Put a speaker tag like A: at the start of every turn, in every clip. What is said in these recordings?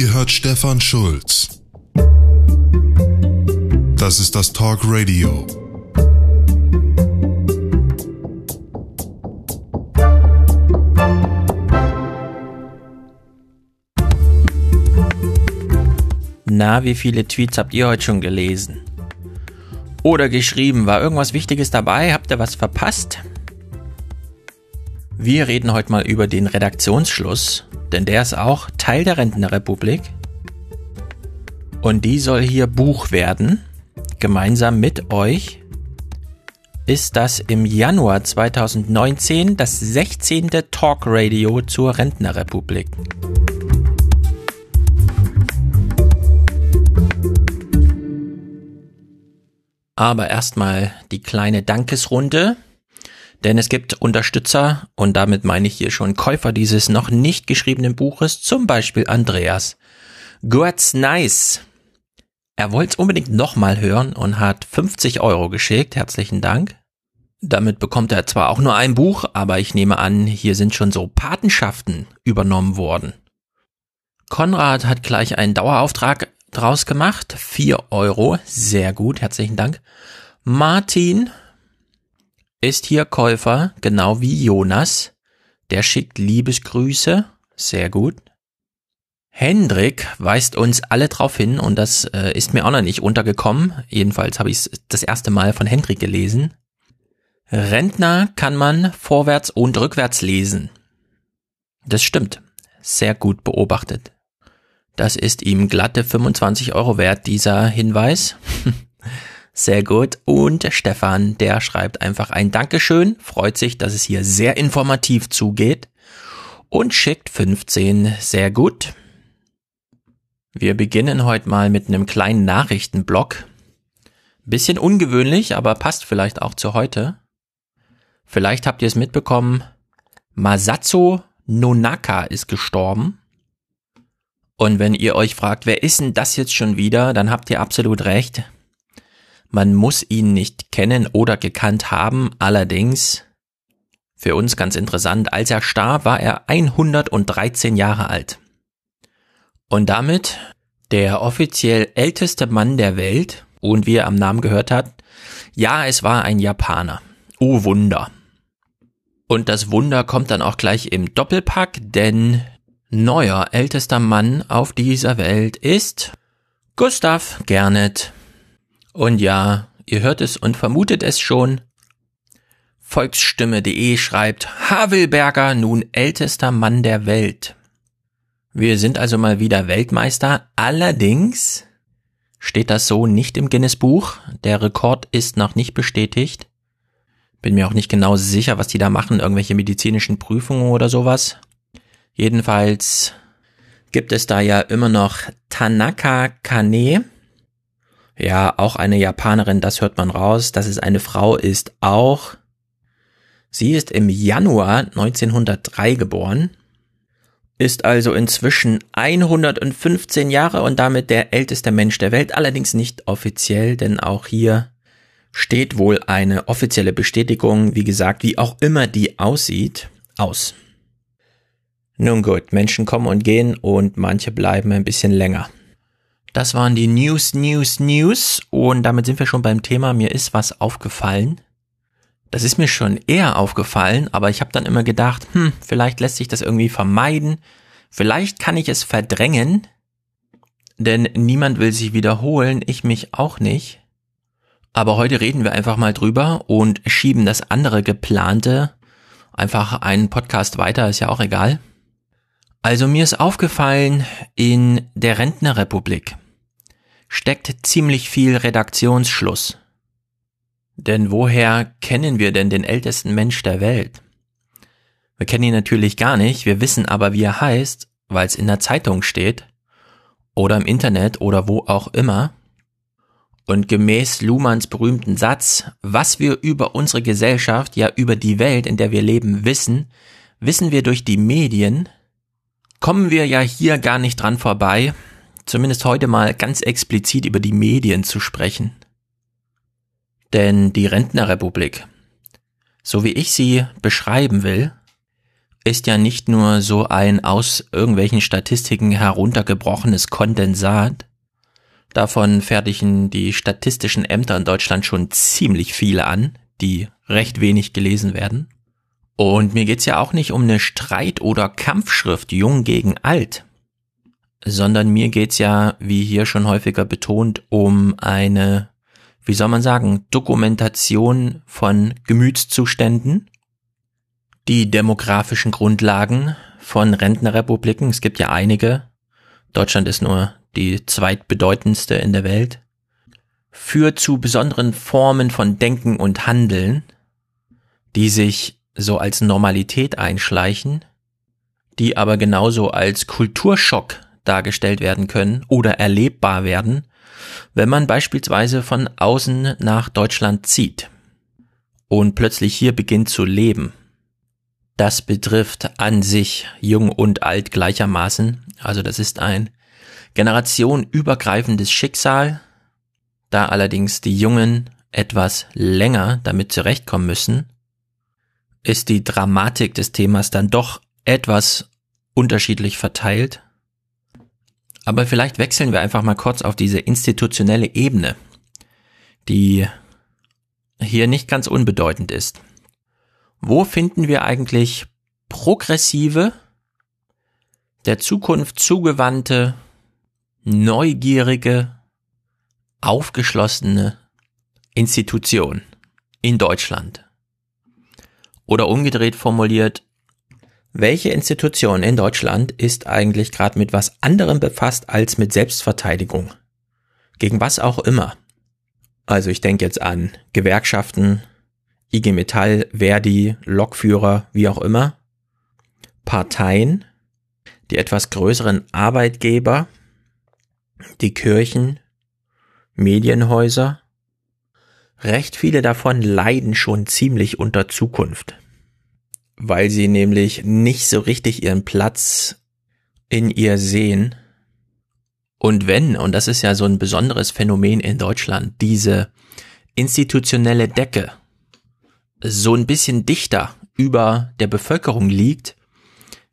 A: Ihr hört Stefan Schulz. Das ist das Talk Radio.
B: Na, wie viele Tweets habt ihr heute schon gelesen? Oder geschrieben, war irgendwas Wichtiges dabei? Habt ihr was verpasst? Wir reden heute mal über den Redaktionsschluss, denn der ist auch Teil der Rentenrepublik. Und die soll hier Buch werden. Gemeinsam mit euch ist das im Januar 2019 das 16. Talk Radio zur Rentnerrepublik. Aber erstmal die kleine Dankesrunde, denn es gibt Unterstützer und damit meine ich hier schon Käufer dieses noch nicht geschriebenen Buches, zum Beispiel Andreas. God's nice. Er wollte es unbedingt nochmal hören und hat 50 Euro geschickt. Herzlichen Dank. Damit bekommt er zwar auch nur ein Buch, aber ich nehme an, hier sind schon so Patenschaften übernommen worden. Konrad hat gleich einen Dauerauftrag draus gemacht. Vier Euro. Sehr gut. Herzlichen Dank. Martin ist hier Käufer, genau wie Jonas. Der schickt Liebesgrüße. Sehr gut. Hendrik weist uns alle drauf hin und das äh, ist mir auch noch nicht untergekommen. Jedenfalls habe ich es das erste Mal von Hendrik gelesen. Rentner kann man vorwärts und rückwärts lesen. Das stimmt. Sehr gut beobachtet. Das ist ihm glatte 25 Euro wert, dieser Hinweis. Sehr gut. Und Stefan, der schreibt einfach ein Dankeschön, freut sich, dass es hier sehr informativ zugeht und schickt 15. Sehr gut. Wir beginnen heute mal mit einem kleinen Nachrichtenblock. Bisschen ungewöhnlich, aber passt vielleicht auch zu heute. Vielleicht habt ihr es mitbekommen. Masazo Nonaka ist gestorben. Und wenn ihr euch fragt, wer ist denn das jetzt schon wieder, dann habt ihr absolut recht. Man muss ihn nicht kennen oder gekannt haben, allerdings für uns ganz interessant, als er starb, war er 113 Jahre alt. Und damit der offiziell älteste Mann der Welt und wie er am Namen gehört hat, ja, es war ein Japaner. Oh Wunder. Und das Wunder kommt dann auch gleich im Doppelpack, denn Neuer ältester Mann auf dieser Welt ist Gustav Gernet. Und ja, ihr hört es und vermutet es schon. Volksstimme.de schreibt Havelberger nun ältester Mann der Welt. Wir sind also mal wieder Weltmeister. Allerdings steht das so nicht im Guinness-Buch. Der Rekord ist noch nicht bestätigt. Bin mir auch nicht genau sicher, was die da machen. Irgendwelche medizinischen Prüfungen oder sowas. Jedenfalls gibt es da ja immer noch Tanaka Kane. Ja, auch eine Japanerin, das hört man raus. Dass es eine Frau ist auch. Sie ist im Januar 1903 geboren, ist also inzwischen 115 Jahre und damit der älteste Mensch der Welt, allerdings nicht offiziell, denn auch hier steht wohl eine offizielle Bestätigung, wie gesagt, wie auch immer die aussieht, aus. Nun gut, Menschen kommen und gehen und manche bleiben ein bisschen länger. Das waren die News, News, News und damit sind wir schon beim Thema. Mir ist was aufgefallen. Das ist mir schon eher aufgefallen, aber ich habe dann immer gedacht, hm, vielleicht lässt sich das irgendwie vermeiden. Vielleicht kann ich es verdrängen, denn niemand will sich wiederholen, ich mich auch nicht. Aber heute reden wir einfach mal drüber und schieben das andere geplante einfach einen Podcast weiter, ist ja auch egal. Also mir ist aufgefallen, in der Rentnerrepublik steckt ziemlich viel Redaktionsschluss. Denn woher kennen wir denn den ältesten Mensch der Welt? Wir kennen ihn natürlich gar nicht, wir wissen aber, wie er heißt, weil es in der Zeitung steht oder im Internet oder wo auch immer. Und gemäß Luhmanns berühmten Satz, was wir über unsere Gesellschaft, ja über die Welt, in der wir leben, wissen, wissen wir durch die Medien, kommen wir ja hier gar nicht dran vorbei, zumindest heute mal ganz explizit über die Medien zu sprechen. Denn die Rentnerrepublik, so wie ich sie beschreiben will, ist ja nicht nur so ein aus irgendwelchen Statistiken heruntergebrochenes Kondensat. Davon fertigen die statistischen Ämter in Deutschland schon ziemlich viele an, die recht wenig gelesen werden. Und mir geht's ja auch nicht um eine Streit- oder Kampfschrift Jung gegen Alt, sondern mir geht's ja, wie hier schon häufiger betont, um eine, wie soll man sagen, Dokumentation von Gemütszuständen die demografischen Grundlagen von Rentnerrepubliken. Es gibt ja einige. Deutschland ist nur die zweitbedeutendste in der Welt. Führt zu besonderen Formen von Denken und Handeln, die sich so als Normalität einschleichen, die aber genauso als Kulturschock dargestellt werden können oder erlebbar werden, wenn man beispielsweise von außen nach Deutschland zieht und plötzlich hier beginnt zu leben das betrifft an sich jung und alt gleichermaßen. Also das ist ein generationenübergreifendes Schicksal, da allerdings die Jungen etwas länger damit zurechtkommen müssen, ist die Dramatik des Themas dann doch etwas unterschiedlich verteilt. Aber vielleicht wechseln wir einfach mal kurz auf diese institutionelle Ebene, die hier nicht ganz unbedeutend ist. Wo finden wir eigentlich progressive, der Zukunft zugewandte, neugierige, aufgeschlossene Institution in Deutschland? Oder umgedreht formuliert, welche Institution in Deutschland ist eigentlich gerade mit was anderem befasst als mit Selbstverteidigung? Gegen was auch immer. Also ich denke jetzt an Gewerkschaften, IG Metall, Verdi, Lokführer, wie auch immer, Parteien, die etwas größeren Arbeitgeber, die Kirchen, Medienhäuser, recht viele davon leiden schon ziemlich unter Zukunft, weil sie nämlich nicht so richtig ihren Platz in ihr sehen. Und wenn, und das ist ja so ein besonderes Phänomen in Deutschland, diese institutionelle Decke so ein bisschen dichter über der Bevölkerung liegt,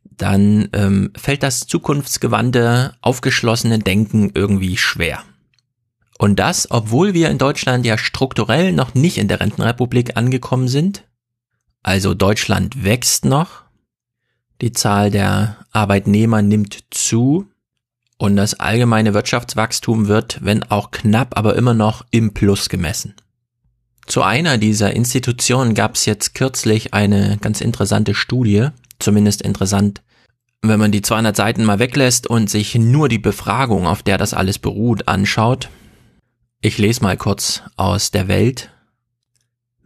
B: dann ähm, fällt das zukunftsgewandte, aufgeschlossene Denken irgendwie schwer. Und das, obwohl wir in Deutschland ja strukturell noch nicht in der Rentenrepublik angekommen sind. Also Deutschland wächst noch, die Zahl der Arbeitnehmer nimmt zu und das allgemeine Wirtschaftswachstum wird, wenn auch knapp, aber immer noch im Plus gemessen. Zu einer dieser Institutionen gab es jetzt kürzlich eine ganz interessante Studie, zumindest interessant, wenn man die 200 Seiten mal weglässt und sich nur die Befragung, auf der das alles beruht, anschaut. Ich lese mal kurz aus der Welt.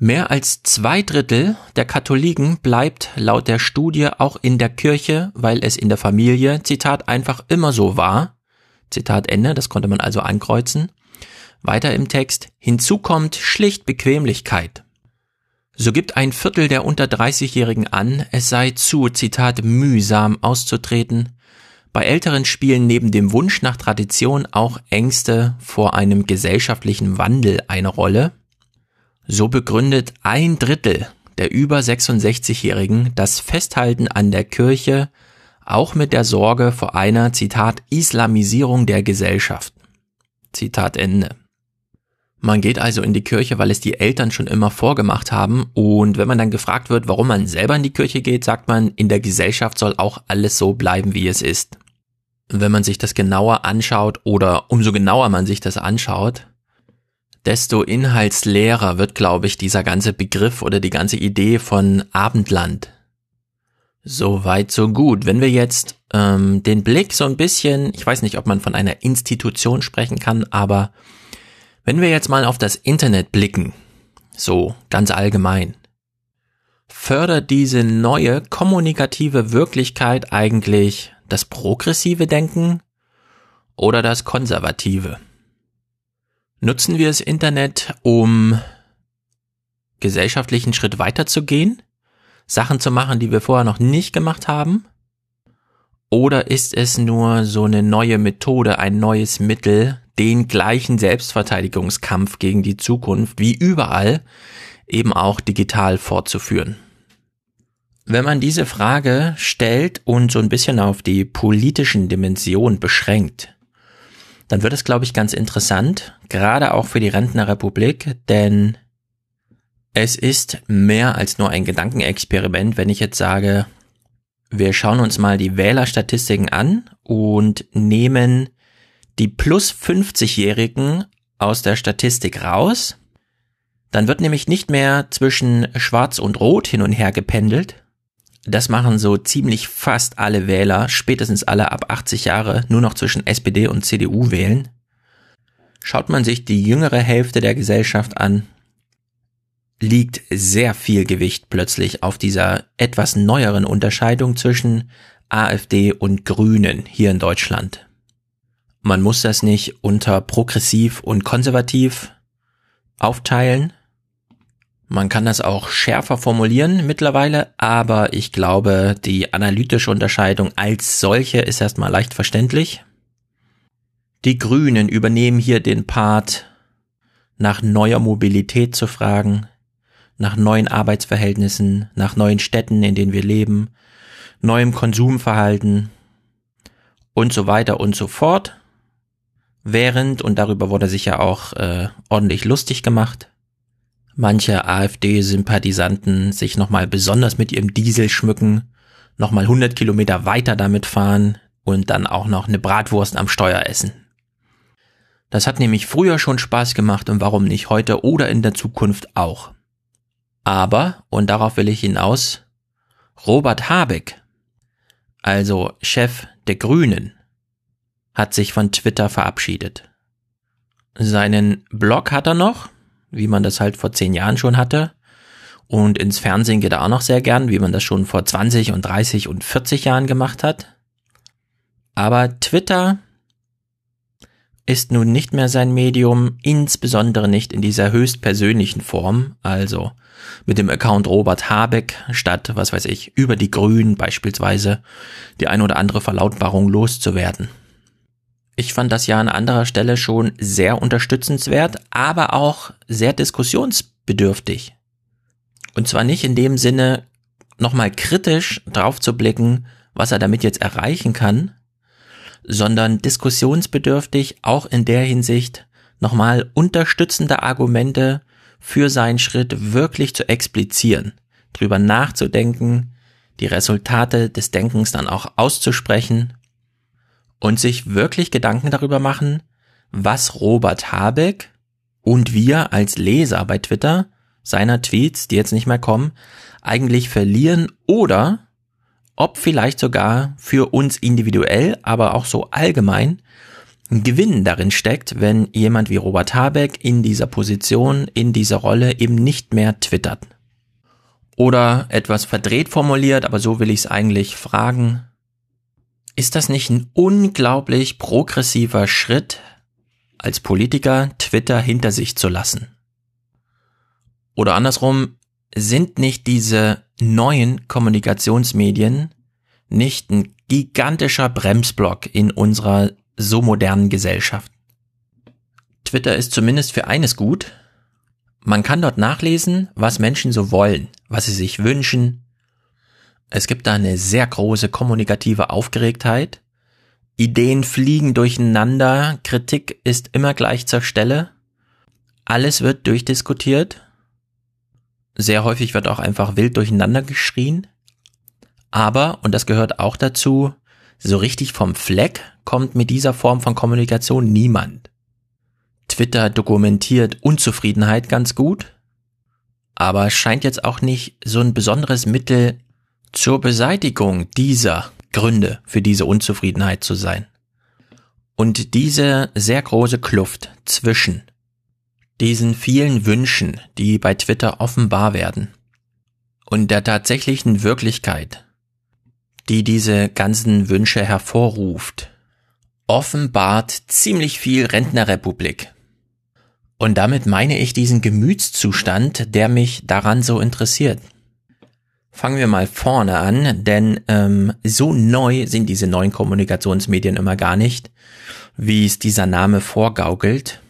B: Mehr als zwei Drittel der Katholiken bleibt laut der Studie auch in der Kirche, weil es in der Familie, Zitat, einfach immer so war. Zitat Ende, das konnte man also ankreuzen. Weiter im Text, hinzu kommt schlicht Bequemlichkeit. So gibt ein Viertel der unter 30-Jährigen an, es sei zu, Zitat, mühsam auszutreten. Bei Älteren spielen neben dem Wunsch nach Tradition auch Ängste vor einem gesellschaftlichen Wandel eine Rolle. So begründet ein Drittel der über 66-Jährigen das Festhalten an der Kirche auch mit der Sorge vor einer, Zitat, Islamisierung der Gesellschaft. Zitat Ende. Man geht also in die Kirche, weil es die Eltern schon immer vorgemacht haben. Und wenn man dann gefragt wird, warum man selber in die Kirche geht, sagt man, in der Gesellschaft soll auch alles so bleiben, wie es ist. Wenn man sich das genauer anschaut oder umso genauer man sich das anschaut, desto inhaltsleerer wird, glaube ich, dieser ganze Begriff oder die ganze Idee von Abendland. So weit, so gut. Wenn wir jetzt ähm, den Blick so ein bisschen, ich weiß nicht, ob man von einer Institution sprechen kann, aber wenn wir jetzt mal auf das Internet blicken, so ganz allgemein, fördert diese neue kommunikative Wirklichkeit eigentlich das progressive Denken oder das konservative? Nutzen wir das Internet, um gesellschaftlichen Schritt weiterzugehen, Sachen zu machen, die wir vorher noch nicht gemacht haben? Oder ist es nur so eine neue Methode, ein neues Mittel, den gleichen Selbstverteidigungskampf gegen die Zukunft wie überall eben auch digital fortzuführen. Wenn man diese Frage stellt und so ein bisschen auf die politischen Dimensionen beschränkt, dann wird es, glaube ich, ganz interessant, gerade auch für die Rentnerrepublik, denn es ist mehr als nur ein Gedankenexperiment, wenn ich jetzt sage, wir schauen uns mal die Wählerstatistiken an und nehmen die plus 50-Jährigen aus der Statistik raus. Dann wird nämlich nicht mehr zwischen Schwarz und Rot hin und her gependelt. Das machen so ziemlich fast alle Wähler, spätestens alle ab 80 Jahre, nur noch zwischen SPD und CDU wählen. Schaut man sich die jüngere Hälfte der Gesellschaft an, liegt sehr viel Gewicht plötzlich auf dieser etwas neueren Unterscheidung zwischen AfD und Grünen hier in Deutschland. Man muss das nicht unter progressiv und konservativ aufteilen. Man kann das auch schärfer formulieren mittlerweile, aber ich glaube, die analytische Unterscheidung als solche ist erstmal leicht verständlich. Die Grünen übernehmen hier den Part, nach neuer Mobilität zu fragen, nach neuen Arbeitsverhältnissen, nach neuen Städten, in denen wir leben, neuem Konsumverhalten und so weiter und so fort. Während, und darüber wurde sich ja auch äh, ordentlich lustig gemacht, manche AfD-Sympathisanten sich nochmal besonders mit ihrem Diesel schmücken, nochmal 100 Kilometer weiter damit fahren und dann auch noch eine Bratwurst am Steuer essen. Das hat nämlich früher schon Spaß gemacht und warum nicht heute oder in der Zukunft auch. Aber, und darauf will ich hinaus, Robert Habeck, also Chef der Grünen, hat sich von Twitter verabschiedet. Seinen Blog hat er noch, wie man das halt vor zehn Jahren schon hatte. Und ins Fernsehen geht er auch noch sehr gern, wie man das schon vor 20 und 30 und 40 Jahren gemacht hat. Aber Twitter ist nun nicht mehr sein Medium, insbesondere nicht in dieser höchstpersönlichen Form, also mit dem Account Robert Habeck statt, was weiß ich, über die Grünen beispielsweise die ein oder andere Verlautbarung loszuwerden. Ich fand das ja an anderer Stelle schon sehr unterstützenswert, aber auch sehr diskussionsbedürftig. Und zwar nicht in dem Sinne, nochmal kritisch drauf zu blicken, was er damit jetzt erreichen kann, sondern diskussionsbedürftig auch in der Hinsicht, nochmal unterstützende Argumente für seinen Schritt wirklich zu explizieren, drüber nachzudenken, die Resultate des Denkens dann auch auszusprechen und sich wirklich Gedanken darüber machen, was Robert Habeck und wir als Leser bei Twitter seiner Tweets, die jetzt nicht mehr kommen, eigentlich verlieren oder ob vielleicht sogar für uns individuell, aber auch so allgemein ein Gewinn darin steckt, wenn jemand wie Robert Habeck in dieser Position, in dieser Rolle eben nicht mehr twittert. Oder etwas verdreht formuliert, aber so will ich es eigentlich fragen, ist das nicht ein unglaublich progressiver Schritt, als Politiker Twitter hinter sich zu lassen? Oder andersrum, sind nicht diese neuen Kommunikationsmedien nicht ein gigantischer Bremsblock in unserer so modernen Gesellschaft? Twitter ist zumindest für eines gut. Man kann dort nachlesen, was Menschen so wollen, was sie sich wünschen, es gibt da eine sehr große kommunikative Aufgeregtheit. Ideen fliegen durcheinander, Kritik ist immer gleich zur Stelle. Alles wird durchdiskutiert. Sehr häufig wird auch einfach wild durcheinander geschrien. Aber, und das gehört auch dazu, so richtig vom Fleck kommt mit dieser Form von Kommunikation niemand. Twitter dokumentiert Unzufriedenheit ganz gut, aber scheint jetzt auch nicht so ein besonderes Mittel zur Beseitigung dieser Gründe für diese Unzufriedenheit zu sein. Und diese sehr große Kluft zwischen diesen vielen Wünschen, die bei Twitter offenbar werden, und der tatsächlichen Wirklichkeit, die diese ganzen Wünsche hervorruft, offenbart ziemlich viel Rentnerrepublik. Und damit meine ich diesen Gemütszustand, der mich daran so interessiert. Fangen wir mal vorne an, denn ähm, so neu sind diese neuen Kommunikationsmedien immer gar nicht, wie es dieser Name vorgaukelt.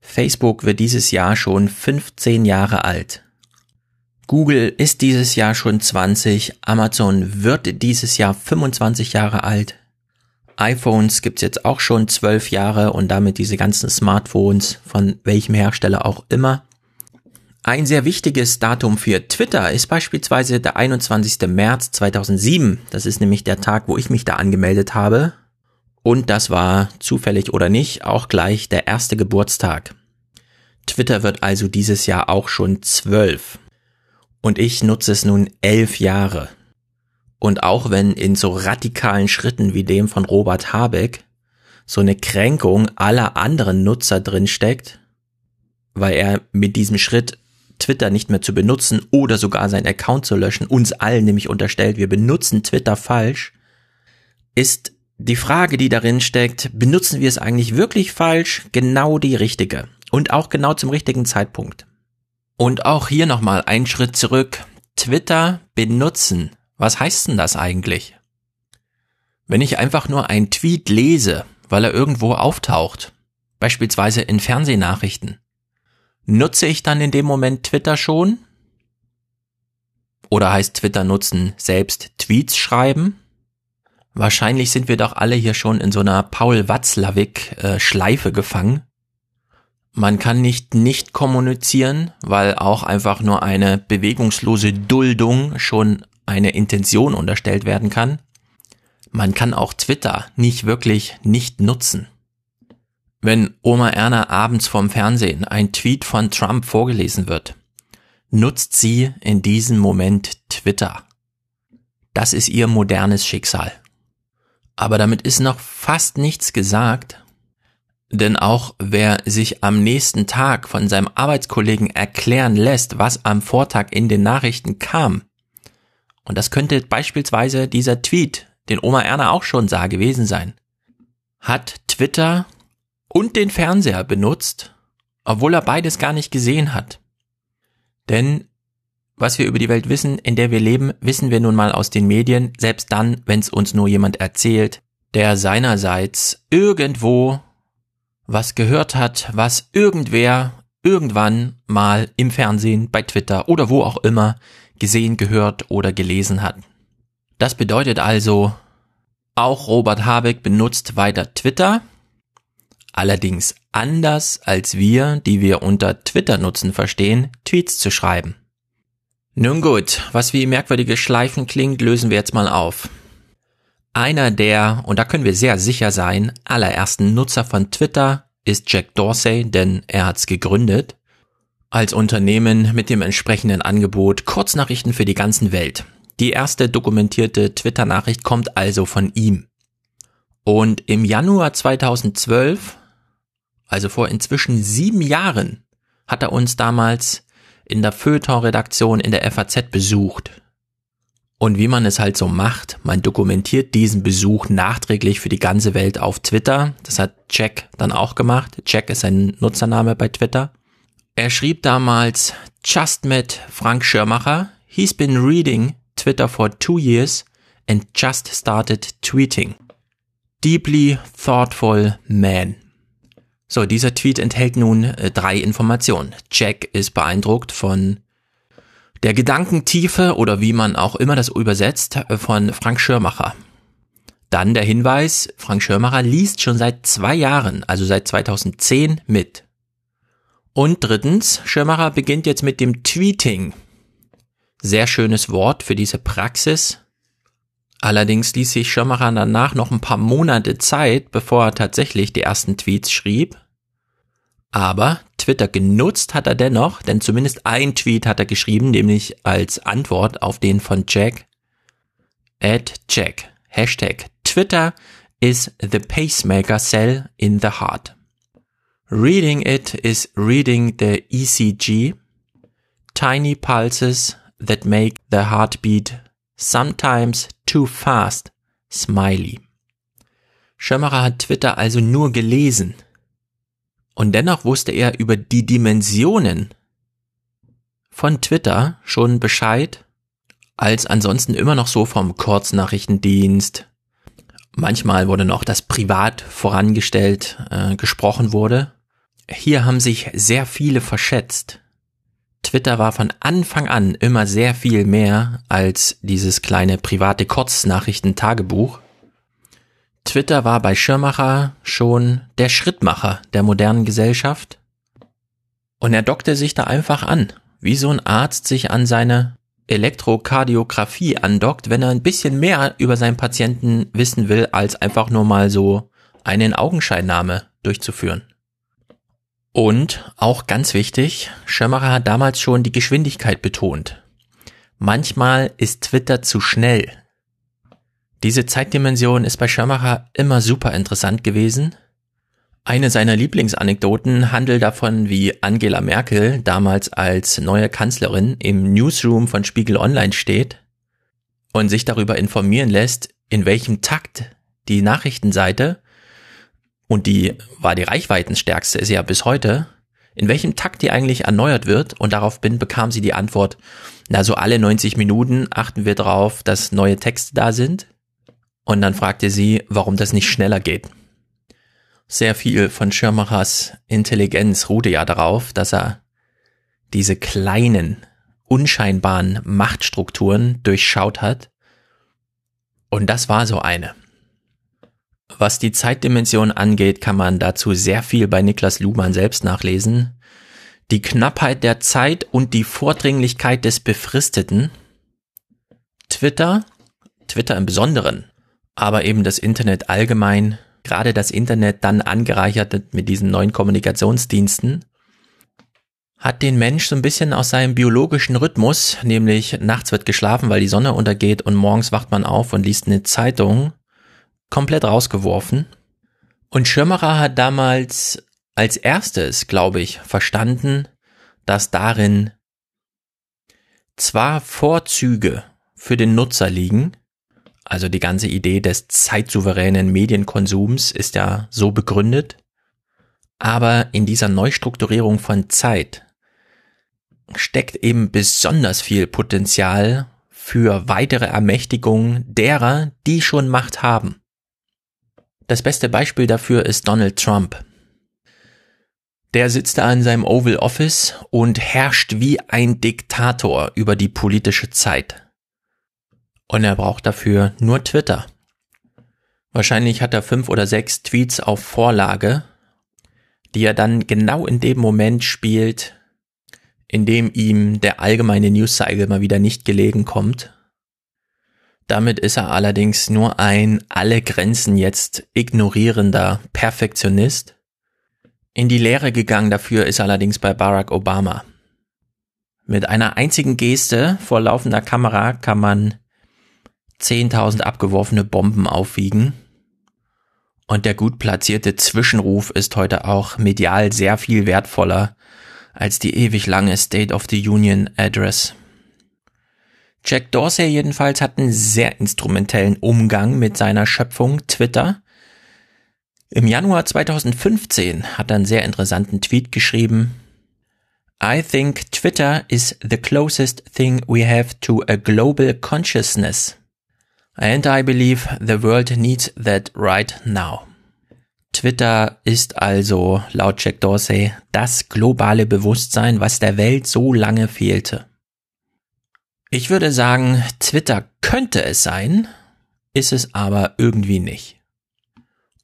B: Facebook wird dieses Jahr schon 15 Jahre alt. Google ist dieses Jahr schon 20, Amazon wird dieses Jahr 25 Jahre alt, iPhones gibt's jetzt auch schon 12 Jahre und damit diese ganzen Smartphones von welchem Hersteller auch immer. Ein sehr wichtiges Datum für Twitter ist beispielsweise der 21. März 2007. Das ist nämlich der Tag, wo ich mich da angemeldet habe. Und das war zufällig oder nicht auch gleich der erste Geburtstag. Twitter wird also dieses Jahr auch schon zwölf. Und ich nutze es nun elf Jahre. Und auch wenn in so radikalen Schritten wie dem von Robert Habeck so eine Kränkung aller anderen Nutzer drin steckt, weil er mit diesem Schritt Twitter nicht mehr zu benutzen oder sogar seinen Account zu löschen, uns allen nämlich unterstellt, wir benutzen Twitter falsch, ist die Frage, die darin steckt, benutzen wir es eigentlich wirklich falsch, genau die richtige und auch genau zum richtigen Zeitpunkt. Und auch hier nochmal ein Schritt zurück. Twitter benutzen. Was heißt denn das eigentlich? Wenn ich einfach nur einen Tweet lese, weil er irgendwo auftaucht, beispielsweise in Fernsehnachrichten, Nutze ich dann in dem Moment Twitter schon? Oder heißt Twitter nutzen selbst Tweets schreiben? Wahrscheinlich sind wir doch alle hier schon in so einer Paul Watzlawick äh, Schleife gefangen. Man kann nicht nicht kommunizieren, weil auch einfach nur eine bewegungslose Duldung schon eine Intention unterstellt werden kann. Man kann auch Twitter nicht wirklich nicht nutzen. Wenn Oma Erna abends vorm Fernsehen ein Tweet von Trump vorgelesen wird, nutzt sie in diesem Moment Twitter. Das ist ihr modernes Schicksal. Aber damit ist noch fast nichts gesagt, denn auch wer sich am nächsten Tag von seinem Arbeitskollegen erklären lässt, was am Vortag in den Nachrichten kam, und das könnte beispielsweise dieser Tweet, den Oma Erna auch schon sah, gewesen sein, hat Twitter und den Fernseher benutzt, obwohl er beides gar nicht gesehen hat. Denn was wir über die Welt wissen, in der wir leben, wissen wir nun mal aus den Medien, selbst dann, wenn es uns nur jemand erzählt, der seinerseits irgendwo was gehört hat, was irgendwer irgendwann mal im Fernsehen, bei Twitter oder wo auch immer gesehen, gehört oder gelesen hat. Das bedeutet also, auch Robert Habeck benutzt weiter Twitter, allerdings anders als wir, die wir unter Twitter nutzen verstehen, Tweets zu schreiben. Nun gut, was wie merkwürdige Schleifen klingt, lösen wir jetzt mal auf. Einer der, und da können wir sehr sicher sein, allerersten Nutzer von Twitter ist Jack Dorsey, denn er hat's gegründet. Als Unternehmen mit dem entsprechenden Angebot Kurznachrichten für die ganzen Welt. Die erste dokumentierte Twitter-Nachricht kommt also von ihm. Und im Januar 2012 also vor inzwischen sieben Jahren, hat er uns damals in der Feuilleton-Redaktion in der FAZ besucht. Und wie man es halt so macht, man dokumentiert diesen Besuch nachträglich für die ganze Welt auf Twitter. Das hat Jack dann auch gemacht. Jack ist sein Nutzername bei Twitter. Er schrieb damals, Just met Frank Schirmacher. He's been reading Twitter for two years and just started tweeting. Deeply thoughtful man. So, dieser Tweet enthält nun äh, drei Informationen. Jack ist beeindruckt von der Gedankentiefe oder wie man auch immer das übersetzt äh, von Frank Schirmacher. Dann der Hinweis, Frank Schirmacher liest schon seit zwei Jahren, also seit 2010 mit. Und drittens, Schirmacher beginnt jetzt mit dem Tweeting. Sehr schönes Wort für diese Praxis. Allerdings ließ sich Schirmacher danach noch ein paar Monate Zeit, bevor er tatsächlich die ersten Tweets schrieb. Aber Twitter genutzt hat er dennoch, denn zumindest ein Tweet hat er geschrieben, nämlich als Antwort auf den von Jack. At Jack. Hashtag Twitter is the pacemaker cell in the heart. Reading it is reading the ECG. Tiny pulses that make the heartbeat sometimes too fast, smiley. Schömmerer hat Twitter also nur gelesen. Und dennoch wusste er über die Dimensionen von Twitter schon Bescheid, als ansonsten immer noch so vom Kurznachrichtendienst. Manchmal wurde noch das Privat vorangestellt, äh, gesprochen wurde. Hier haben sich sehr viele verschätzt. Twitter war von Anfang an immer sehr viel mehr als dieses kleine private Kurznachrichtentagebuch. Twitter war bei Schirmacher schon der Schrittmacher der modernen Gesellschaft. Und er dockte sich da einfach an, wie so ein Arzt sich an seine Elektrokardiographie andockt, wenn er ein bisschen mehr über seinen Patienten wissen will, als einfach nur mal so eine Augenscheinnahme durchzuführen. Und auch ganz wichtig, Schirmacher hat damals schon die Geschwindigkeit betont. Manchmal ist Twitter zu schnell. Diese Zeitdimension ist bei Schirmacher immer super interessant gewesen. Eine seiner Lieblingsanekdoten handelt davon, wie Angela Merkel damals als neue Kanzlerin im Newsroom von Spiegel Online steht und sich darüber informieren lässt, in welchem Takt die Nachrichtenseite und die war die reichweitenstärkste, ist ja bis heute, in welchem Takt die eigentlich erneuert wird und daraufhin bekam sie die Antwort, na so alle 90 Minuten achten wir darauf, dass neue Texte da sind und dann fragte sie, warum das nicht schneller geht. Sehr viel von Schirmachers Intelligenz ruhte ja darauf, dass er diese kleinen, unscheinbaren Machtstrukturen durchschaut hat. Und das war so eine. Was die Zeitdimension angeht, kann man dazu sehr viel bei Niklas Luhmann selbst nachlesen. Die Knappheit der Zeit und die Vordringlichkeit des Befristeten. Twitter, Twitter im Besonderen, aber eben das Internet allgemein, gerade das Internet dann angereichert mit diesen neuen Kommunikationsdiensten, hat den Mensch so ein bisschen aus seinem biologischen Rhythmus, nämlich nachts wird geschlafen, weil die Sonne untergeht und morgens wacht man auf und liest eine Zeitung, komplett rausgeworfen. Und Schirmerer hat damals als erstes, glaube ich, verstanden, dass darin zwar Vorzüge für den Nutzer liegen, also die ganze Idee des zeitsouveränen Medienkonsums ist ja so begründet, aber in dieser Neustrukturierung von Zeit steckt eben besonders viel Potenzial für weitere Ermächtigung derer, die schon Macht haben. Das beste Beispiel dafür ist Donald Trump. Der sitzt da in seinem Oval Office und herrscht wie ein Diktator über die politische Zeit. Und er braucht dafür nur Twitter. Wahrscheinlich hat er fünf oder sechs Tweets auf Vorlage, die er dann genau in dem Moment spielt, in dem ihm der allgemeine News-Cycle mal wieder nicht gelegen kommt damit ist er allerdings nur ein alle Grenzen jetzt ignorierender Perfektionist. In die Lehre gegangen dafür ist allerdings bei Barack Obama. Mit einer einzigen Geste vor laufender Kamera kann man 10.000 abgeworfene Bomben aufwiegen. Und der gut platzierte Zwischenruf ist heute auch medial sehr viel wertvoller als die ewig lange State of the Union Address. Jack Dorsey jedenfalls hat einen sehr instrumentellen Umgang mit seiner Schöpfung Twitter. Im Januar 2015 hat er einen sehr interessanten Tweet geschrieben. I think Twitter is the closest thing we have to a global consciousness. And I believe the world needs that right now. Twitter ist also, laut Jack Dorsey, das globale Bewusstsein, was der Welt so lange fehlte. Ich würde sagen, Twitter könnte es sein, ist es aber irgendwie nicht.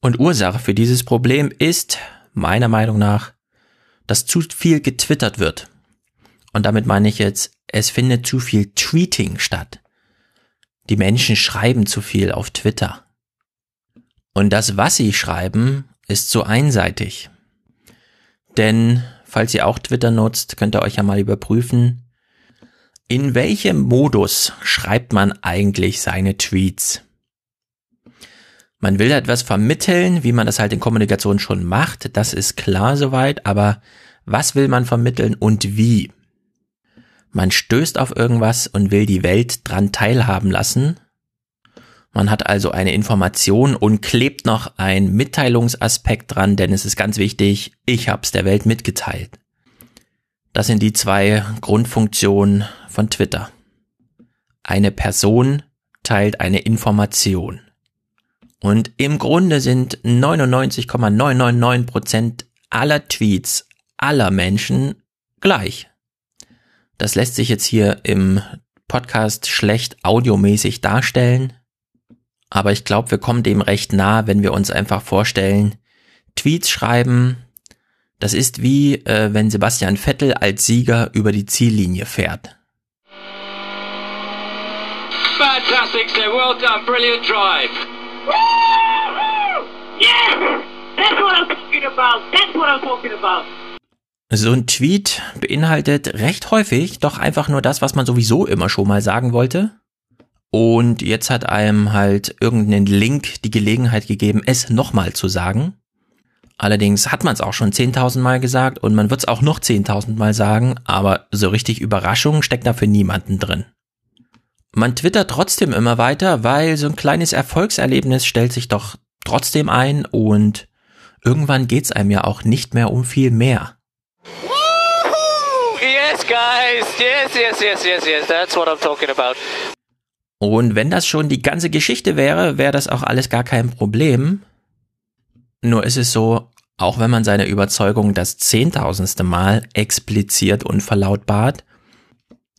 B: Und Ursache für dieses Problem ist, meiner Meinung nach, dass zu viel getwittert wird. Und damit meine ich jetzt, es findet zu viel Tweeting statt. Die Menschen schreiben zu viel auf Twitter. Und das, was sie schreiben, ist zu einseitig. Denn, falls ihr auch Twitter nutzt, könnt ihr euch ja mal überprüfen, in welchem Modus schreibt man eigentlich seine Tweets? Man will etwas vermitteln, wie man das halt in Kommunikation schon macht, das ist klar soweit, aber was will man vermitteln und wie? Man stößt auf irgendwas und will die Welt dran teilhaben lassen. Man hat also eine Information und klebt noch ein Mitteilungsaspekt dran, denn es ist ganz wichtig, ich hab's der Welt mitgeteilt. Das sind die zwei Grundfunktionen von Twitter. Eine Person teilt eine Information. Und im Grunde sind 99,999% aller Tweets aller Menschen gleich. Das lässt sich jetzt hier im Podcast schlecht audiomäßig darstellen. Aber ich glaube, wir kommen dem recht nah, wenn wir uns einfach vorstellen, Tweets schreiben, das ist wie, äh, wenn Sebastian Vettel als Sieger über die Ziellinie fährt. Fantastic, sir. Well done. Brilliant drive. Yeah! That's what I'm talking about. That's what I'm talking about. So ein Tweet beinhaltet recht häufig doch einfach nur das, was man sowieso immer schon mal sagen wollte. Und jetzt hat einem halt irgendein Link die Gelegenheit gegeben, es nochmal zu sagen. Allerdings hat man es auch schon 10.000 Mal gesagt und man wird es auch noch 10.000 Mal sagen, aber so richtig Überraschung steckt da für niemanden drin. Man twittert trotzdem immer weiter, weil so ein kleines Erfolgserlebnis stellt sich doch trotzdem ein und irgendwann geht's einem ja auch nicht mehr um viel mehr. Yes, guys. Yes, yes, yes, yes, yes. That's what I'm talking about. Und wenn das schon die ganze Geschichte wäre, wäre das auch alles gar kein Problem. Nur ist es so, auch wenn man seine Überzeugung das zehntausendste Mal expliziert und verlautbart,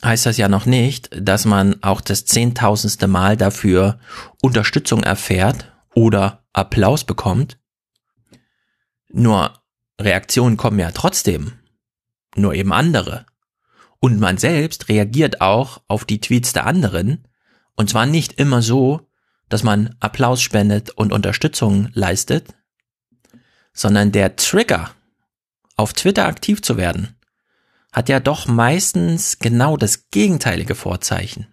B: heißt das ja noch nicht, dass man auch das zehntausendste Mal dafür Unterstützung erfährt oder Applaus bekommt. Nur Reaktionen kommen ja trotzdem, nur eben andere. Und man selbst reagiert auch auf die Tweets der anderen, und zwar nicht immer so, dass man Applaus spendet und Unterstützung leistet, sondern der Trigger, auf Twitter aktiv zu werden, hat ja doch meistens genau das gegenteilige Vorzeichen.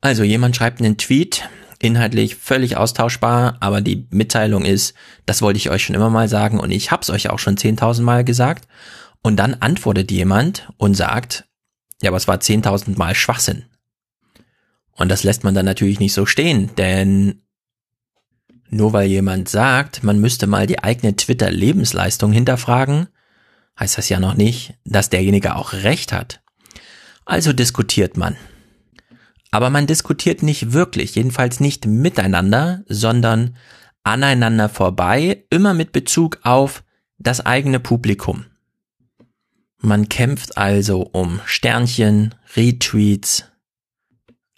B: Also jemand schreibt einen Tweet, inhaltlich völlig austauschbar, aber die Mitteilung ist, das wollte ich euch schon immer mal sagen und ich hab's euch auch schon 10.000 Mal gesagt. Und dann antwortet jemand und sagt, ja, aber es war 10.000 Mal Schwachsinn. Und das lässt man dann natürlich nicht so stehen, denn nur weil jemand sagt, man müsste mal die eigene Twitter-Lebensleistung hinterfragen, heißt das ja noch nicht, dass derjenige auch recht hat. Also diskutiert man. Aber man diskutiert nicht wirklich, jedenfalls nicht miteinander, sondern aneinander vorbei, immer mit Bezug auf das eigene Publikum. Man kämpft also um Sternchen, Retweets,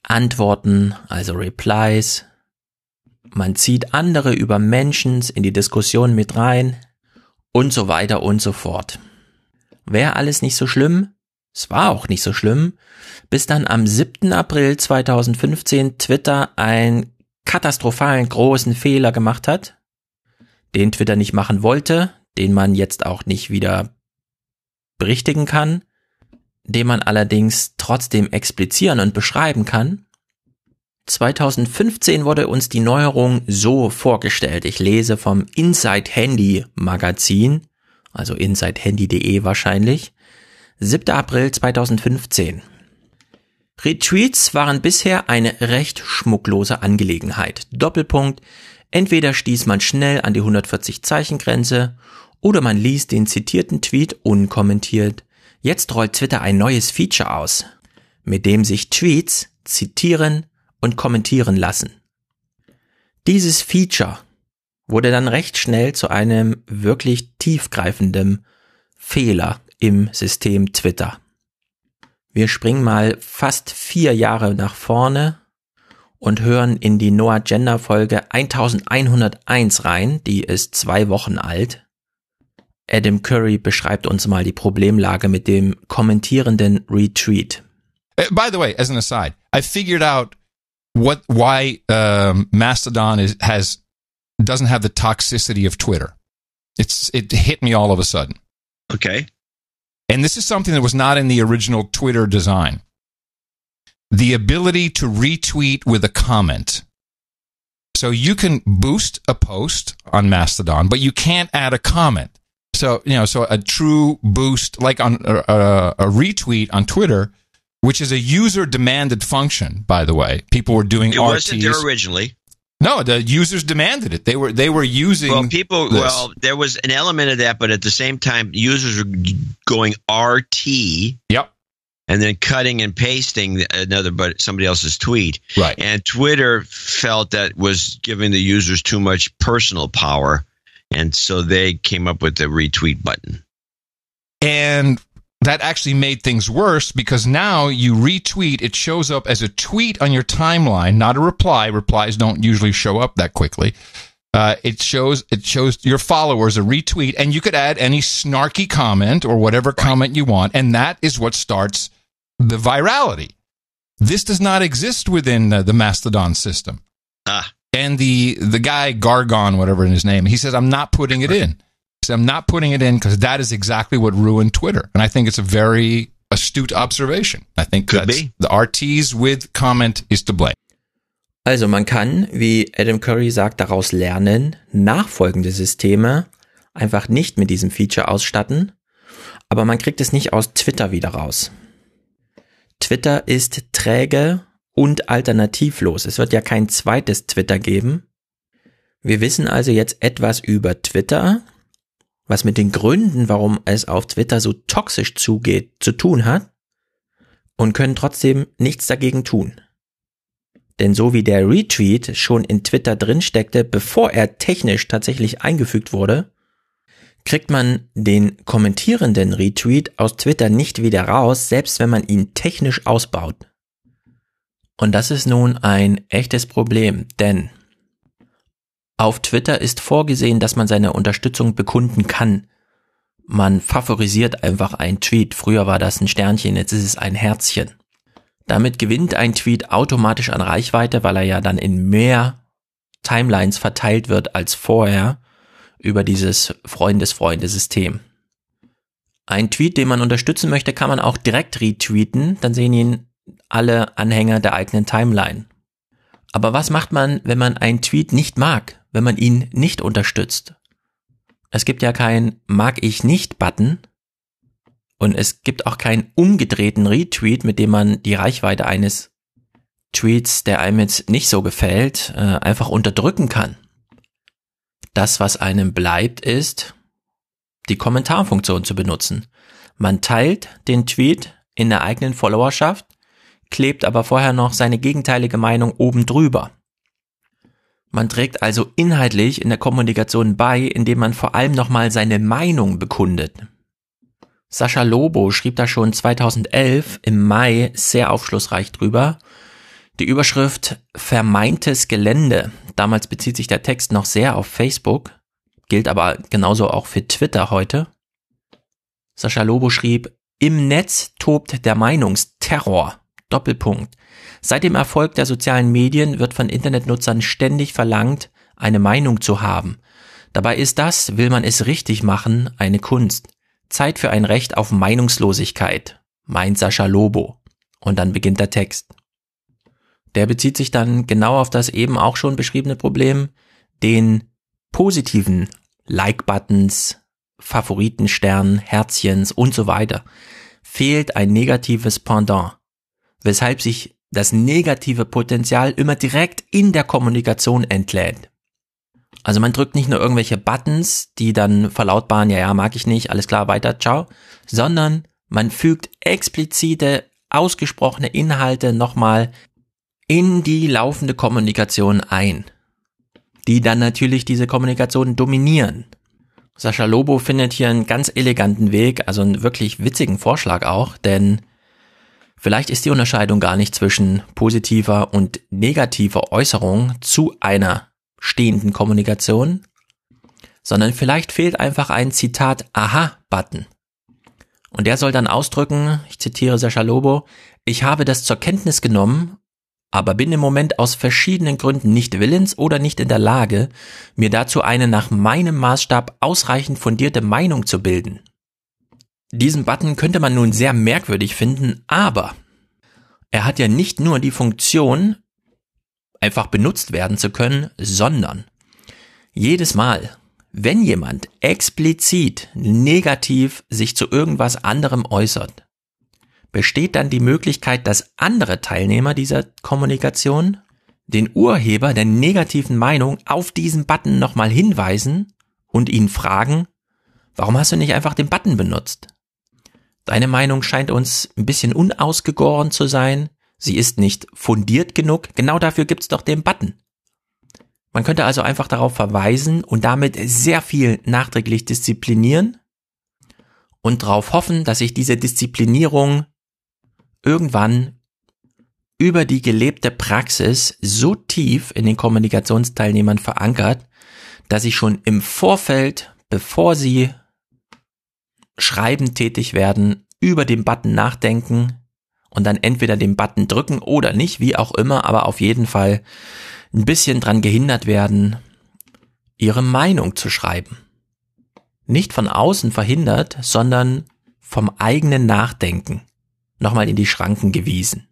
B: Antworten, also Replies. Man zieht andere über Mentions in die Diskussion mit rein und so weiter und so fort. Wäre alles nicht so schlimm? Es war auch nicht so schlimm, bis dann am 7. April 2015 Twitter einen katastrophalen großen Fehler gemacht hat, den Twitter nicht machen wollte, den man jetzt auch nicht wieder berichtigen kann, den man allerdings trotzdem explizieren und beschreiben kann. 2015 wurde uns die Neuerung so vorgestellt. Ich lese vom Inside Handy Magazin, also insidehandy.de wahrscheinlich. 7. April 2015. Retweets waren bisher eine recht schmucklose Angelegenheit. Doppelpunkt. Entweder stieß man schnell an die 140 Zeichen Grenze oder man ließ den zitierten Tweet unkommentiert. Jetzt rollt Twitter ein neues Feature aus, mit dem sich Tweets zitieren und kommentieren lassen. Dieses Feature wurde dann recht schnell zu einem wirklich tiefgreifenden Fehler im System Twitter. Wir springen mal fast vier Jahre nach vorne und hören in die Noah Gender Folge 1101 rein, die ist zwei Wochen alt. Adam Curry beschreibt uns mal die Problemlage mit dem kommentierenden Retweet.
C: Uh, by the way, as an aside, I figured out what why um, Mastodon is has doesn't have the toxicity of Twitter. It's it hit me all of a sudden.
D: Okay.
C: And this is something that was not in the original Twitter design. The ability to retweet with a comment. So you can boost a post on Mastodon, but you can't add a comment. So, you know, so a true boost, like on a, a, a retweet on Twitter, which is a user demanded function, by the way. People were doing
D: it wasn't there originally.
C: No, the users demanded it. They were they were using.
D: Well, people. This. Well, there was an element of that, but at the same time, users were going RT.
C: Yep.
D: And then cutting and pasting another, but somebody else's tweet.
C: Right.
D: And Twitter felt that was giving the users too much personal power, and so they came up with the retweet button.
C: And that actually made things worse because now you retweet, it shows up as a tweet on your timeline, not a reply. Replies don't usually show up that quickly. Uh, it shows it shows your followers a retweet, and you could add any snarky comment or whatever comment you want, and that is what starts the virality. This does not exist within uh, the Mastodon system.
D: Ah,
C: And the the guy Gargon, whatever his name, he says, "I'm not putting it in." He said, "I'm not putting it in because that is exactly what ruined Twitter." And I think it's a very astute observation. I think
D: Could
C: that's,
D: be.
C: the RTs with comment is to blame.
B: Also man kann, wie Adam Curry sagt, daraus lernen, nachfolgende Systeme einfach nicht mit diesem Feature ausstatten, aber man kriegt es nicht aus Twitter wieder raus. Twitter ist träge und alternativlos. Es wird ja kein zweites Twitter geben. Wir wissen also jetzt etwas über Twitter, was mit den Gründen, warum es auf Twitter so toxisch zugeht, zu tun hat und können trotzdem nichts dagegen tun. Denn so wie der Retweet schon in Twitter drin steckte, bevor er technisch tatsächlich eingefügt wurde, kriegt man den kommentierenden Retweet aus Twitter nicht wieder raus, selbst wenn man ihn technisch ausbaut. Und das ist nun ein echtes Problem, denn auf Twitter ist vorgesehen, dass man seine Unterstützung bekunden kann. Man favorisiert einfach einen Tweet. Früher war das ein Sternchen, jetzt ist es ein Herzchen. Damit gewinnt ein Tweet automatisch an Reichweite, weil er ja dann in mehr Timelines verteilt wird als vorher über dieses Freundes-Freunde-System. Ein Tweet, den man unterstützen möchte, kann man auch direkt retweeten, dann sehen ihn alle Anhänger der eigenen Timeline. Aber was macht man, wenn man einen Tweet nicht mag, wenn man ihn nicht unterstützt? Es gibt ja kein Mag ich nicht Button und es gibt auch keinen umgedrehten Retweet, mit dem man die Reichweite eines Tweets, der einem jetzt nicht so gefällt, äh, einfach unterdrücken kann. Das, was einem bleibt, ist, die Kommentarfunktion zu benutzen. Man teilt den Tweet in der eigenen Followerschaft, klebt aber vorher noch seine gegenteilige Meinung oben drüber. Man trägt also inhaltlich in der Kommunikation bei, indem man vor allem nochmal seine Meinung bekundet. Sascha Lobo schrieb da schon 2011 im Mai sehr aufschlussreich drüber. Die Überschrift Vermeintes Gelände. Damals bezieht sich der Text noch sehr auf Facebook, gilt aber genauso auch für Twitter heute. Sascha Lobo schrieb, im Netz tobt der Meinungsterror. Doppelpunkt. Seit dem Erfolg der sozialen Medien wird von Internetnutzern ständig verlangt, eine Meinung zu haben. Dabei ist das, will man es richtig machen, eine Kunst. Zeit für ein Recht auf Meinungslosigkeit, meint Sascha Lobo. Und dann beginnt der Text. Der bezieht sich dann genau auf das eben auch schon beschriebene Problem, den positiven Like-Buttons, Favoritensternen, Herzchens und so weiter. Fehlt ein negatives Pendant, weshalb sich das negative Potenzial immer direkt in der Kommunikation entlädt. Also man drückt nicht nur irgendwelche Buttons, die dann verlautbaren, ja, ja, mag ich nicht, alles klar, weiter, ciao, sondern man fügt explizite, ausgesprochene Inhalte nochmal in die laufende Kommunikation ein, die dann natürlich diese Kommunikation dominieren. Sascha Lobo findet hier einen ganz eleganten Weg, also einen wirklich witzigen Vorschlag auch, denn vielleicht ist die Unterscheidung gar nicht zwischen positiver und negativer Äußerung zu einer stehenden Kommunikation, sondern vielleicht fehlt einfach ein Zitat Aha-Button. Und der soll dann ausdrücken, ich zitiere Sascha Lobo, ich habe das zur Kenntnis genommen, aber bin im Moment aus verschiedenen Gründen nicht willens oder nicht in der Lage, mir dazu eine nach meinem Maßstab ausreichend fundierte Meinung zu bilden. Diesen Button könnte man nun sehr merkwürdig finden, aber er hat ja nicht nur die Funktion, einfach benutzt werden zu können, sondern jedes Mal, wenn jemand explizit negativ sich zu irgendwas anderem äußert, besteht dann die Möglichkeit, dass andere Teilnehmer dieser Kommunikation den Urheber der negativen Meinung auf diesen Button nochmal hinweisen und ihn fragen, warum hast du nicht einfach den Button benutzt? Deine Meinung scheint uns ein bisschen unausgegoren zu sein, sie ist nicht fundiert genug, genau dafür gibt's doch den Button. Man könnte also einfach darauf verweisen und damit sehr viel nachträglich disziplinieren und darauf hoffen, dass sich diese Disziplinierung irgendwann über die gelebte Praxis so tief in den Kommunikationsteilnehmern verankert, dass sie schon im Vorfeld, bevor sie schreiben tätig werden, über den Button nachdenken und dann entweder den Button drücken oder nicht, wie auch immer, aber auf jeden Fall ein bisschen dran gehindert werden, ihre Meinung zu schreiben. Nicht von außen verhindert, sondern vom eigenen Nachdenken nochmal in die Schranken gewiesen.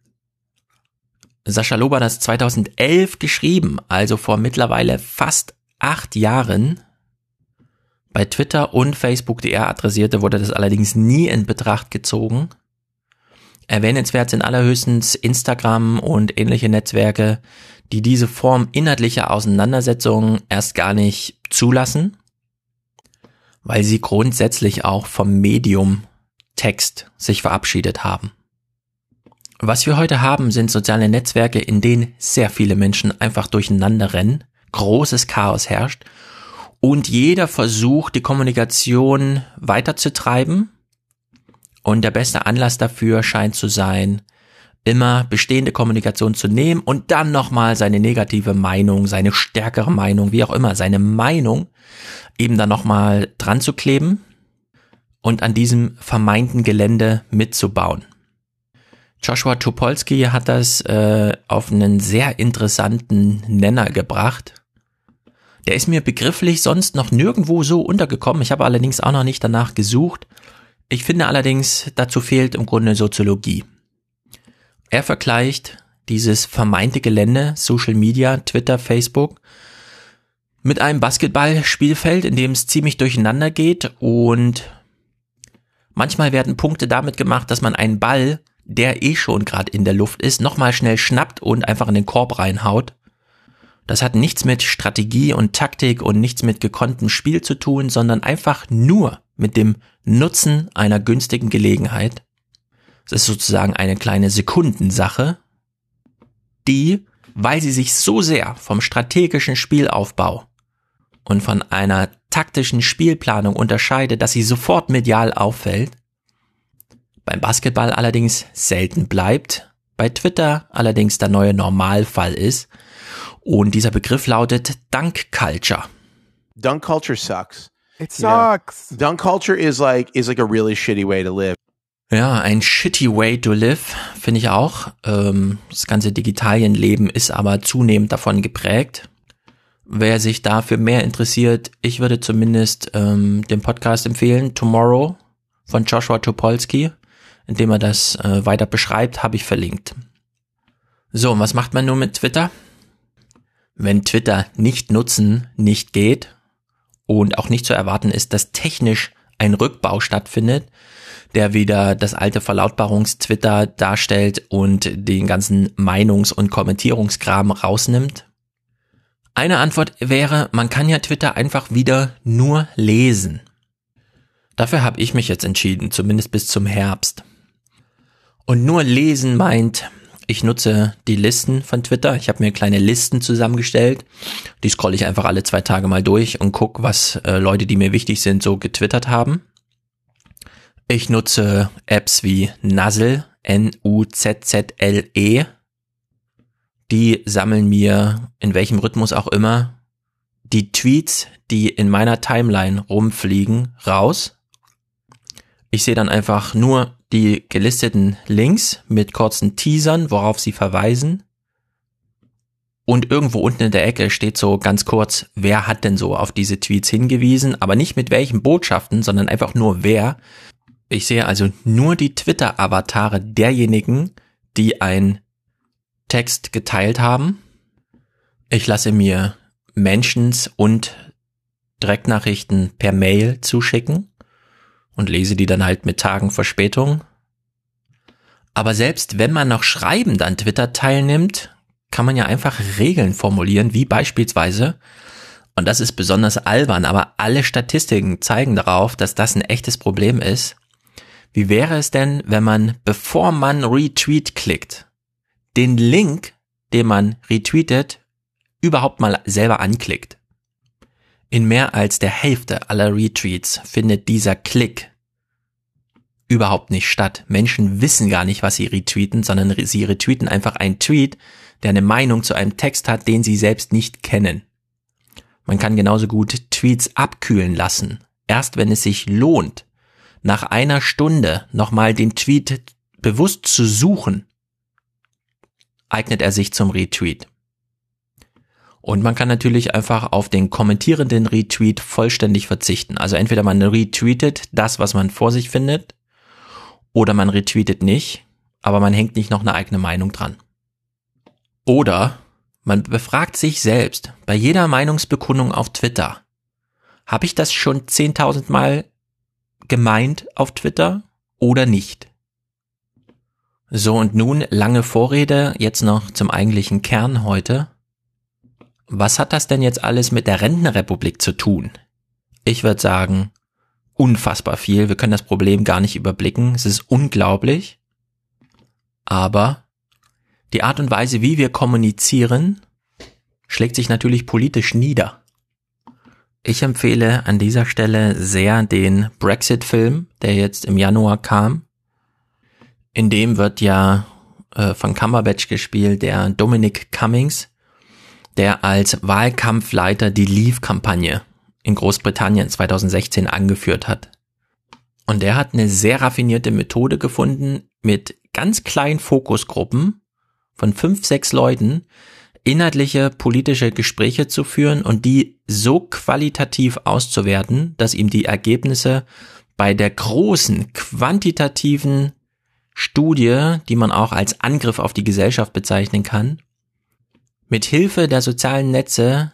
B: Sascha Lober hat das 2011 geschrieben, also vor mittlerweile fast acht Jahren. Bei Twitter und Facebook, die er adressierte, wurde das allerdings nie in Betracht gezogen. Erwähnenswert sind allerhöchstens Instagram und ähnliche Netzwerke, die diese Form inhaltlicher Auseinandersetzungen erst gar nicht zulassen, weil sie grundsätzlich auch vom Medium Text sich verabschiedet haben. Was wir heute haben, sind soziale Netzwerke, in denen sehr viele Menschen einfach durcheinander rennen, großes Chaos herrscht und jeder versucht, die Kommunikation weiterzutreiben. Und der beste Anlass dafür scheint zu sein, immer bestehende Kommunikation zu nehmen und dann nochmal seine negative Meinung, seine stärkere Meinung, wie auch immer, seine Meinung eben dann nochmal dran zu kleben und an diesem vermeinten Gelände mitzubauen. Joshua Topolsky hat das äh, auf einen sehr interessanten Nenner gebracht. Der ist mir begrifflich sonst noch nirgendwo so untergekommen. Ich habe allerdings auch noch nicht danach gesucht. Ich finde allerdings, dazu fehlt im Grunde Soziologie. Er vergleicht dieses vermeinte Gelände, Social Media, Twitter, Facebook, mit einem Basketballspielfeld, in dem es ziemlich durcheinander geht und manchmal werden Punkte damit gemacht, dass man einen Ball der eh schon gerade in der Luft ist, nochmal schnell schnappt und einfach in den Korb reinhaut. Das hat nichts mit Strategie und Taktik und nichts mit gekonntem Spiel zu tun, sondern einfach nur mit dem Nutzen einer günstigen Gelegenheit. Es ist sozusagen eine kleine Sekundensache, die, weil sie sich so sehr vom strategischen Spielaufbau und von einer taktischen Spielplanung unterscheidet, dass sie sofort medial auffällt, beim Basketball allerdings selten bleibt, bei Twitter allerdings der neue Normalfall ist. Und dieser Begriff lautet Dunk Culture.
E: Dunk culture sucks.
F: It
E: You know,
F: sucks.
E: Dunk culture is like is like a really shitty way to live.
B: Ja, ein shitty way to live, finde ich auch. Ähm, das ganze Digitalienleben ist aber zunehmend davon geprägt. Wer sich dafür mehr interessiert, ich würde zumindest ähm, den Podcast empfehlen, Tomorrow von Joshua Topolsky indem er das äh, weiter beschreibt, habe ich verlinkt. So, und was macht man nun mit Twitter? Wenn Twitter nicht nutzen nicht geht und auch nicht zu erwarten ist, dass technisch ein Rückbau stattfindet, der wieder das alte Verlautbarungs-Twitter darstellt und den ganzen Meinungs- und Kommentierungskram rausnimmt? Eine Antwort wäre, man kann ja Twitter einfach wieder nur lesen. Dafür habe ich mich jetzt entschieden, zumindest bis zum Herbst. Und nur lesen meint, ich nutze die Listen von Twitter. Ich habe mir kleine Listen zusammengestellt. Die scrolle ich einfach alle zwei Tage mal durch und gucke, was äh, Leute, die mir wichtig sind, so getwittert haben. Ich nutze Apps wie Nuzzle, N-U-Z-Z-L-E. Die sammeln mir, in welchem Rhythmus auch immer, die Tweets, die in meiner Timeline rumfliegen, raus. Ich sehe dann einfach nur die gelisteten Links mit kurzen Teasern, worauf sie verweisen. Und irgendwo unten in der Ecke steht so ganz kurz, wer hat denn so auf diese Tweets hingewiesen, aber nicht mit welchen Botschaften, sondern einfach nur wer. Ich sehe also nur die Twitter-Avatare derjenigen, die ein Text geteilt haben. Ich lasse mir Mentions und Direktnachrichten per Mail zuschicken und lese die dann halt mit Tagen Verspätung. Aber selbst wenn man noch schreibend an Twitter teilnimmt, kann man ja einfach Regeln formulieren, wie beispielsweise, und das ist besonders albern, aber alle Statistiken zeigen darauf, dass das ein echtes Problem ist. Wie wäre es denn, wenn man, bevor man Retweet klickt, den Link, den man retweetet, überhaupt mal selber anklickt? In mehr als der Hälfte aller Retweets findet dieser Klick überhaupt nicht statt. Menschen wissen gar nicht, was sie retweeten, sondern sie retweeten einfach einen Tweet, der eine Meinung zu einem Text hat, den sie selbst nicht kennen. Man kann genauso gut Tweets abkühlen lassen. Erst wenn es sich lohnt, nach einer Stunde nochmal den Tweet bewusst zu suchen, eignet er sich zum Retweet. Und man kann natürlich einfach auf den kommentierenden Retweet vollständig verzichten. Also entweder man retweetet das, was man vor sich findet, oder man retweetet nicht, aber man hängt nicht noch eine eigene Meinung dran. Oder man befragt sich selbst bei jeder Meinungsbekundung auf Twitter. Habe ich das schon 10.000 Mal gemeint auf Twitter oder nicht? So, und nun lange Vorrede, jetzt noch zum eigentlichen Kern heute. Was hat das denn jetzt alles mit der Rentenrepublik zu tun? Ich würde sagen, unfassbar viel. Wir können das Problem gar nicht überblicken. Es ist unglaublich. Aber die Art und Weise, wie wir kommunizieren, schlägt sich natürlich politisch nieder. Ich empfehle an dieser Stelle sehr den Brexit-Film, der jetzt im Januar kam. In dem wird ja äh, von Cumberbatch gespielt, der Dominic Cummings, der als Wahlkampfleiter die Leave-Kampagne in Großbritannien 2016 angeführt hat. Und der hat eine sehr raffinierte Methode gefunden, mit ganz kleinen Fokusgruppen von fünf, sechs Leuten inhaltliche politische Gespräche zu führen und die so qualitativ auszuwerten, dass ihm die Ergebnisse bei der großen quantitativen Studie, die man auch als Angriff auf die Gesellschaft bezeichnen kann, mit Hilfe der sozialen Netze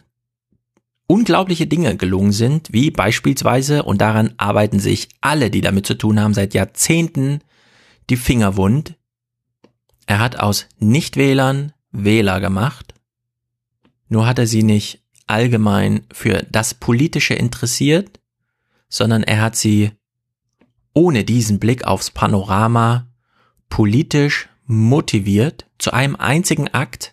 B: unglaubliche Dinge gelungen sind, wie beispielsweise, und daran arbeiten sich alle, die damit zu tun haben, seit Jahrzehnten die Finger wund. Er hat aus Nichtwählern Wähler gemacht, nur hat er sie nicht allgemein für das Politische interessiert, sondern er hat sie ohne diesen Blick aufs Panorama politisch motiviert zu einem einzigen Akt,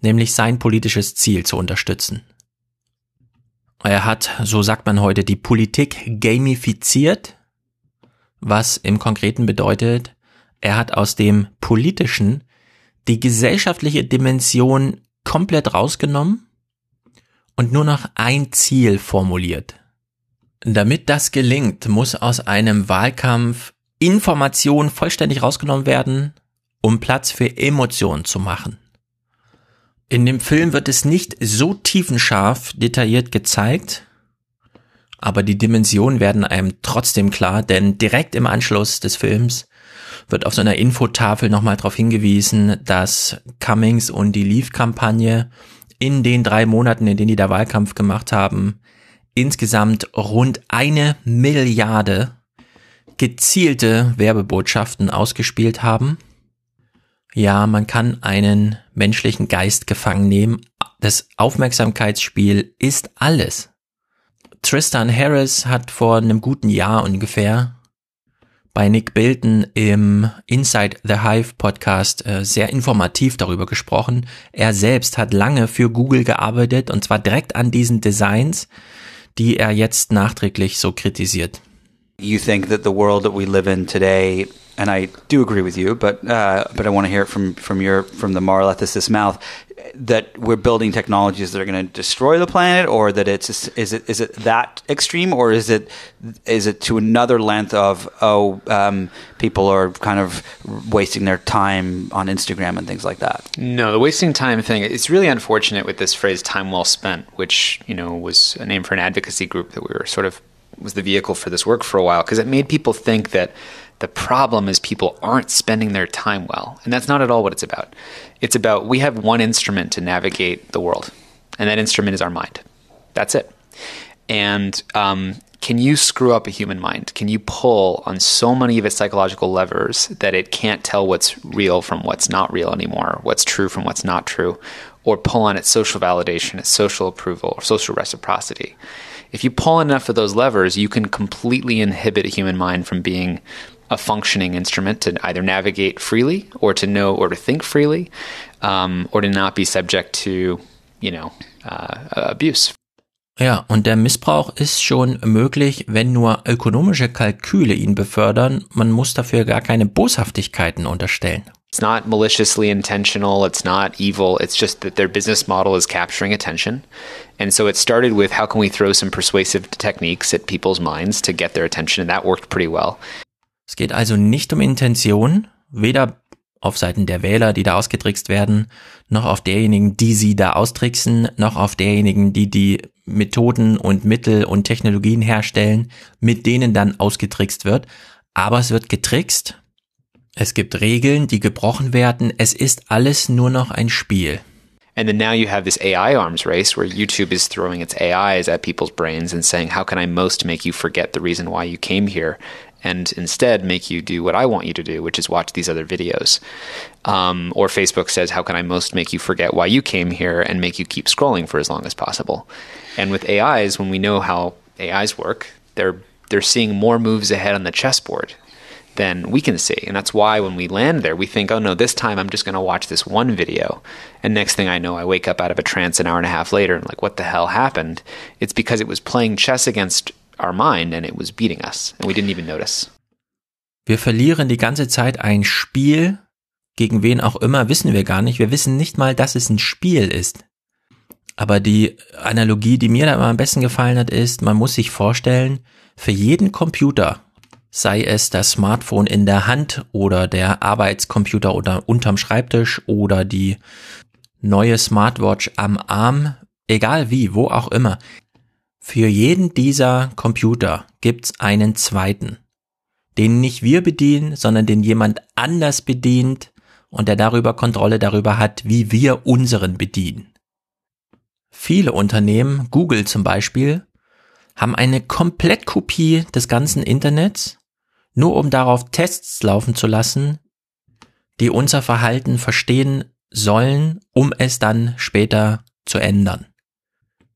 B: nämlich sein politisches Ziel zu unterstützen. Er hat, so sagt man heute, die Politik gamifiziert, was im Konkreten bedeutet, er hat aus dem Politischen die gesellschaftliche Dimension komplett rausgenommen und nur noch ein Ziel formuliert. Damit das gelingt, muss aus einem Wahlkampf Information vollständig rausgenommen werden, um Platz für Emotionen zu machen. In dem Film wird es nicht so tiefenscharf detailliert gezeigt, aber die Dimensionen werden einem trotzdem klar, denn direkt im Anschluss des Films wird auf so einer Infotafel nochmal darauf hingewiesen, dass Cummings und die Leave-Kampagne in den drei Monaten, in denen die da Wahlkampf gemacht haben, insgesamt rund eine Milliarde gezielte Werbebotschaften ausgespielt haben. Ja, man kann einen menschlichen Geist gefangen nehmen. Das Aufmerksamkeitsspiel ist alles. Tristan Harris hat vor einem guten Jahr ungefähr bei Nick Bilton im Inside the Hive Podcast äh, sehr informativ darüber gesprochen. Er selbst hat lange für Google gearbeitet und zwar direkt an diesen Designs, die er jetzt nachträglich so kritisiert.
F: you think that the world that we live in today, and I do agree with you, but uh, but I want to hear it from from your from the moral ethicist's mouth that we're building technologies that are going to destroy the planet, or that it's is it is it that extreme, or is it is it to another length of oh um, people are kind of wasting their time on Instagram and things like that?
G: No, the wasting time thing. It's really unfortunate with this phrase "time well spent," which you know was a name for an advocacy group that we were sort of was the vehicle for this work for a while because it made people think that the problem is people aren't spending their time well. And that's not at all what it's about. It's about we have one instrument to navigate the world, and that instrument is our mind. That's it. And um, can you screw up a human mind? Can you pull on so many of its psychological levers that it can't tell what's real from what's not real anymore, what's true from what's not true, or pull on its social validation, its social approval, or social reciprocity? If you pull enough of those levers, you can completely inhibit a human mind from being a functioning instrument to either navigate freely or to know or to think freely um, or to not be subject to, you know, uh, abuse.
B: Ja, und der Missbrauch ist schon möglich, wenn nur ökonomische Kalküle ihn befördern. Man muss dafür gar keine Boshaftigkeiten unterstellen.
G: It's not maliciously intentional. It's not evil. It's just that their business model is capturing attention. And so it started with how can we throw some persuasive techniques at people's minds to get their attention? And that worked pretty well.
B: Es geht also nicht um Intention, weder auf Seiten der Wähler, die da ausgetrickst werden, noch auf derjenigen, die sie da austricksen, noch auf derjenigen, die die Methoden und Mittel und Technologien herstellen, mit denen dann ausgetrickst wird. Aber es wird getrickst. Es gibt Regeln, die gebrochen werden. Es ist alles nur noch ein Spiel.
G: And then now you have this AI arms race where YouTube is throwing its AIs at people's brains and saying, how can I most make you forget the reason why you came here? And instead make you do what I want you to do, which is watch these other videos. Um, or Facebook says, How can I most make you forget why you came here and make you keep scrolling for as long as possible? And with AIs, when we know how AIs work, they're they're seeing more moves ahead on the chessboard than we can see. And that's why when we land there, we think, oh no, this time I'm just going to watch this one video. And next thing I know, I wake up out of a trance an hour and a half later and like, what the hell happened? It's because it was playing chess against our mind and it was beating us and we didn't even notice.
B: Wir verlieren die ganze Zeit ein Spiel, gegen wen auch immer, wissen wir gar nicht. Wir wissen nicht mal, dass es ein Spiel ist. Aber die Analogie, die mir da immer am besten gefallen hat, ist, man muss sich vorstellen, für jeden Computer, sei es das Smartphone in der Hand oder der Arbeitscomputer oder unterm Schreibtisch oder die neue Smartwatch am Arm, egal wie, wo auch immer, für jeden dieser Computer gibt's einen zweiten, den nicht wir bedienen, sondern den jemand anders bedient und der darüber Kontrolle darüber hat, wie wir unseren bedienen. Viele Unternehmen, Google zum Beispiel, haben eine Komplettkopie des ganzen Internets, nur um darauf Tests laufen zu lassen, die unser Verhalten verstehen sollen, um es dann später zu ändern.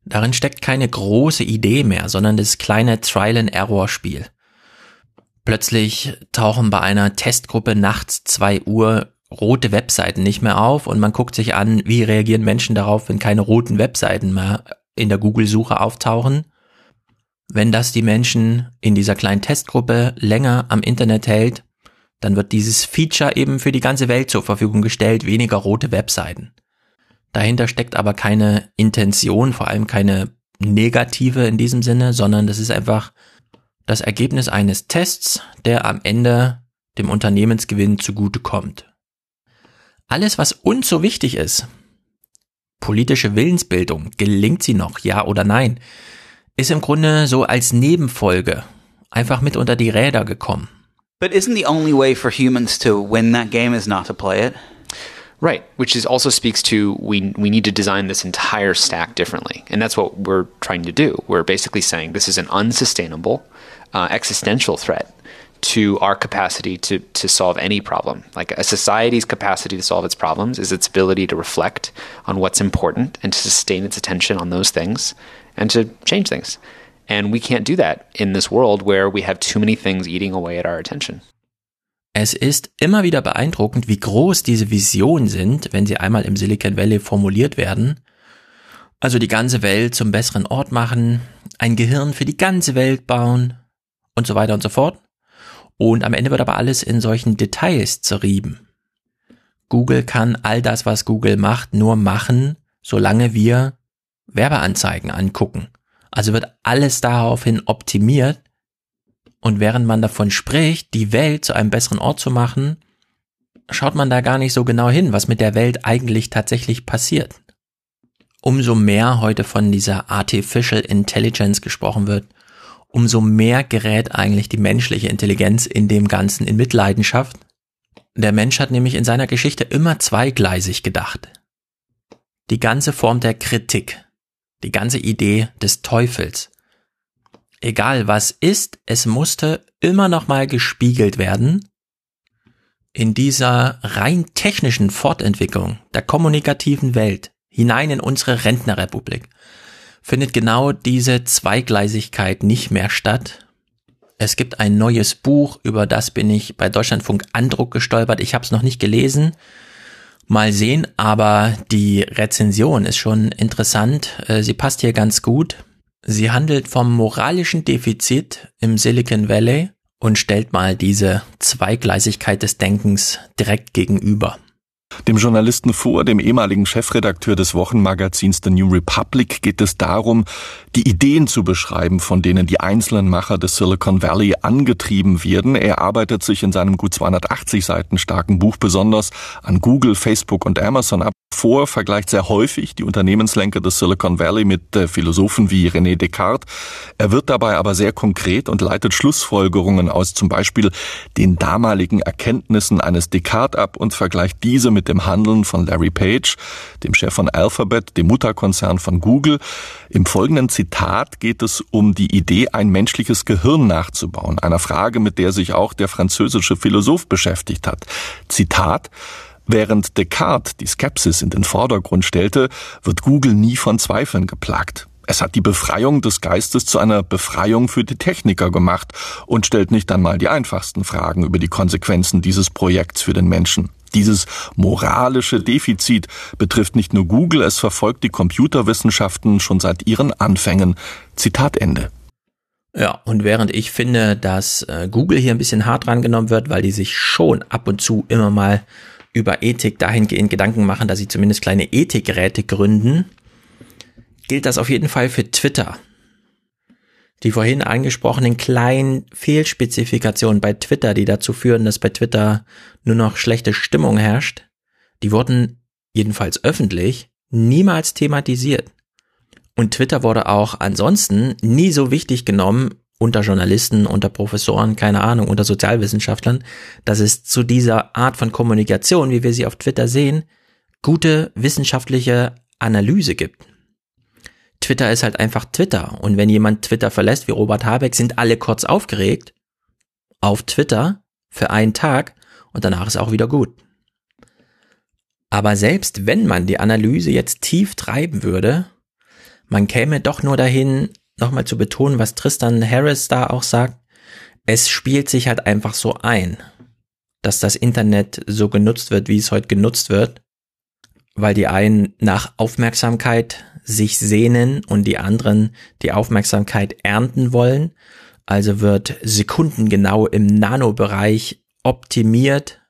B: Darin steckt keine große Idee mehr, sondern das kleine Trial-and-Error-Spiel. Plötzlich tauchen bei einer Testgruppe nachts zwei Uhr rote Webseiten nicht mehr auf und man guckt sich an, wie reagieren Menschen darauf, wenn keine roten Webseiten mehr in der Google-Suche auftauchen. Wenn das die Menschen in dieser kleinen Testgruppe länger am Internet hält, dann wird dieses Feature eben für die ganze Welt zur Verfügung gestellt, weniger rote Webseiten. Dahinter steckt aber keine Intention, vor allem keine negative in diesem Sinne, sondern das ist einfach das Ergebnis eines Tests, der am Ende dem Unternehmensgewinn zugutekommt. Alles, was uns so wichtig ist, politische Willensbildung, gelingt sie noch, ja oder nein, ist im Grunde so als Nebenfolge einfach mit unter die Räder gekommen.
F: But isn't the only way for humans to win that game is not to play it?
G: Right, which is also speaks to we we need to design this entire stack differently, and that's what we're trying to do. We're basically saying this is an unsustainable, uh, existential threat to our capacity to to solve any problem. Like a society's capacity to solve its problems is its ability to reflect on what's important and to sustain its attention on those things and to change things. And we can't do that in this world where we have too many things eating away at our attention.
B: Es ist immer wieder beeindruckend, wie groß diese Visionen sind, wenn sie einmal im Silicon Valley formuliert werden. Also die ganze Welt zum besseren Ort machen, ein Gehirn für die ganze Welt bauen und so weiter und so fort. Und am Ende wird aber alles in solchen Details zerrieben. Google kann all das, was Google macht, nur machen, solange wir Werbeanzeigen angucken. Also wird alles daraufhin optimiert, und während man davon spricht, die Welt zu einem besseren Ort zu machen, schaut man da gar nicht so genau hin, was mit der Welt eigentlich tatsächlich passiert. Umso mehr heute von dieser Artificial Intelligence gesprochen wird, umso mehr gerät eigentlich die menschliche Intelligenz in dem Ganzen in Mitleidenschaft. Der Mensch hat nämlich in seiner Geschichte immer zweigleisig gedacht. Die ganze Form der Kritik, die ganze Idee des Teufels, egal was ist, es musste immer noch mal gespiegelt werden. In dieser rein technischen Fortentwicklung der kommunikativen Welt hinein in unsere Rentnerrepublik findet genau diese Zweigleisigkeit nicht mehr statt. Es gibt ein neues Buch, über das bin ich bei Deutschlandfunk Andruck gestolpert. Ich habe es noch nicht gelesen. Mal sehen, aber die Rezension ist schon interessant. Äh, sie passt hier ganz gut. Sie handelt vom moralischen Defizit im Silicon Valley und stellt mal diese Zweigleisigkeit des Denkens direkt gegenüber.
H: Dem Journalisten vor, dem ehemaligen Chefredakteur des Wochenmagazins The New Republic, geht es darum, die Ideen zu beschreiben, von denen die einzelnen Macher des Silicon Valley angetrieben werden. Er arbeitet sich in seinem gut 280 Seiten starken Buch besonders an Google, Facebook und Amazon ab vor, vergleicht sehr häufig die Unternehmenslenker des Silicon Valley mit äh, Philosophen wie René Descartes. Er wird dabei aber sehr konkret und leitet Schlussfolgerungen aus zum Beispiel den damaligen Erkenntnissen eines Descartes ab und vergleicht diese mit dem Handeln von Larry Page, dem Chef von Alphabet, dem Mutterkonzern von Google. Im folgenden Zitat geht es um die Idee, ein menschliches Gehirn nachzubauen, einer Frage, mit der sich auch der französische Philosoph beschäftigt hat. Zitat Während Descartes die Skepsis in den Vordergrund stellte, wird Google nie von Zweifeln geplagt. Es hat die Befreiung des Geistes zu einer Befreiung für die Techniker gemacht und stellt nicht einmal die einfachsten Fragen über die Konsequenzen dieses Projekts für den Menschen. Dieses moralische Defizit betrifft nicht nur Google, es verfolgt die Computerwissenschaften schon seit ihren Anfängen. Zitat Ende.
B: Ja, und während ich finde, dass äh, Google hier ein bisschen hart rangenommen wird, weil die sich schon ab und zu immer mal über Ethik dahingehend Gedanken machen, dass sie zumindest kleine Ethikräte gründen, gilt das auf jeden Fall für Twitter. Die vorhin angesprochenen kleinen Fehlspezifikationen bei Twitter, die dazu führen, dass bei Twitter nur noch schlechte Stimmung herrscht, die wurden jedenfalls öffentlich niemals thematisiert. Und Twitter wurde auch ansonsten nie so wichtig genommen unter Journalisten, unter Professoren, keine Ahnung, unter Sozialwissenschaftlern, dass es zu dieser Art von Kommunikation, wie wir sie auf Twitter sehen, gute wissenschaftliche Analyse gibt. Twitter ist halt einfach Twitter. Und wenn jemand Twitter verlässt, wie Robert Habeck, sind alle kurz aufgeregt auf Twitter für einen Tag und danach ist auch wieder gut. Aber selbst wenn man die Analyse jetzt tief treiben würde, man käme doch nur dahin, nochmal zu betonen, was Tristan Harris da auch sagt, es spielt sich halt einfach so ein, dass das Internet so genutzt wird, wie es heute genutzt wird, weil die einen nach Aufmerksamkeit sich sehnen und die anderen die Aufmerksamkeit ernten wollen. Also wird sekundengenau im Nanobereich optimiert,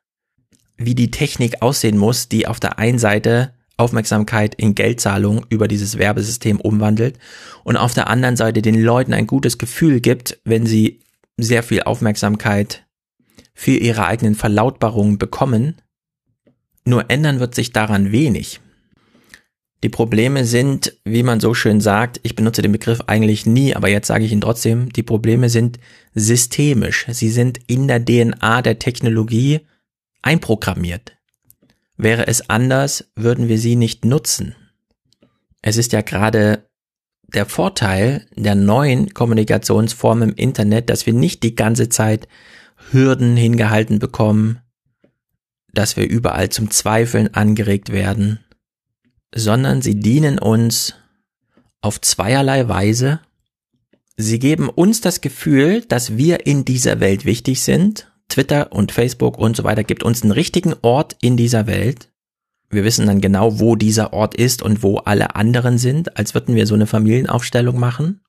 B: wie die Technik aussehen muss, die auf der einen Seite Aufmerksamkeit in Geldzahlung über dieses Werbesystem umwandelt und auf der anderen Seite den Leuten ein gutes Gefühl gibt, wenn sie sehr viel Aufmerksamkeit für ihre eigenen Verlautbarungen bekommen. Nur ändern wird sich daran wenig. Die Probleme sind, wie man so schön sagt, ich benutze den Begriff eigentlich nie, aber jetzt sage ich ihn trotzdem, die Probleme sind systemisch. Sie sind in der DNA der Technologie einprogrammiert. Wäre es anders, würden wir sie nicht nutzen. Es ist ja gerade der Vorteil der neuen Kommunikationsform im Internet, dass wir nicht die ganze Zeit Hürden hingehalten bekommen, dass wir überall zum Zweifeln angeregt werden, sondern sie dienen uns auf zweierlei Weise. Sie geben uns das Gefühl, dass wir in dieser Welt wichtig sind Twitter und Facebook und so weiter gibt uns einen richtigen Ort in dieser Welt. Wir wissen dann genau, wo dieser Ort ist und wo alle anderen sind, als würden wir so eine Familienaufstellung machen.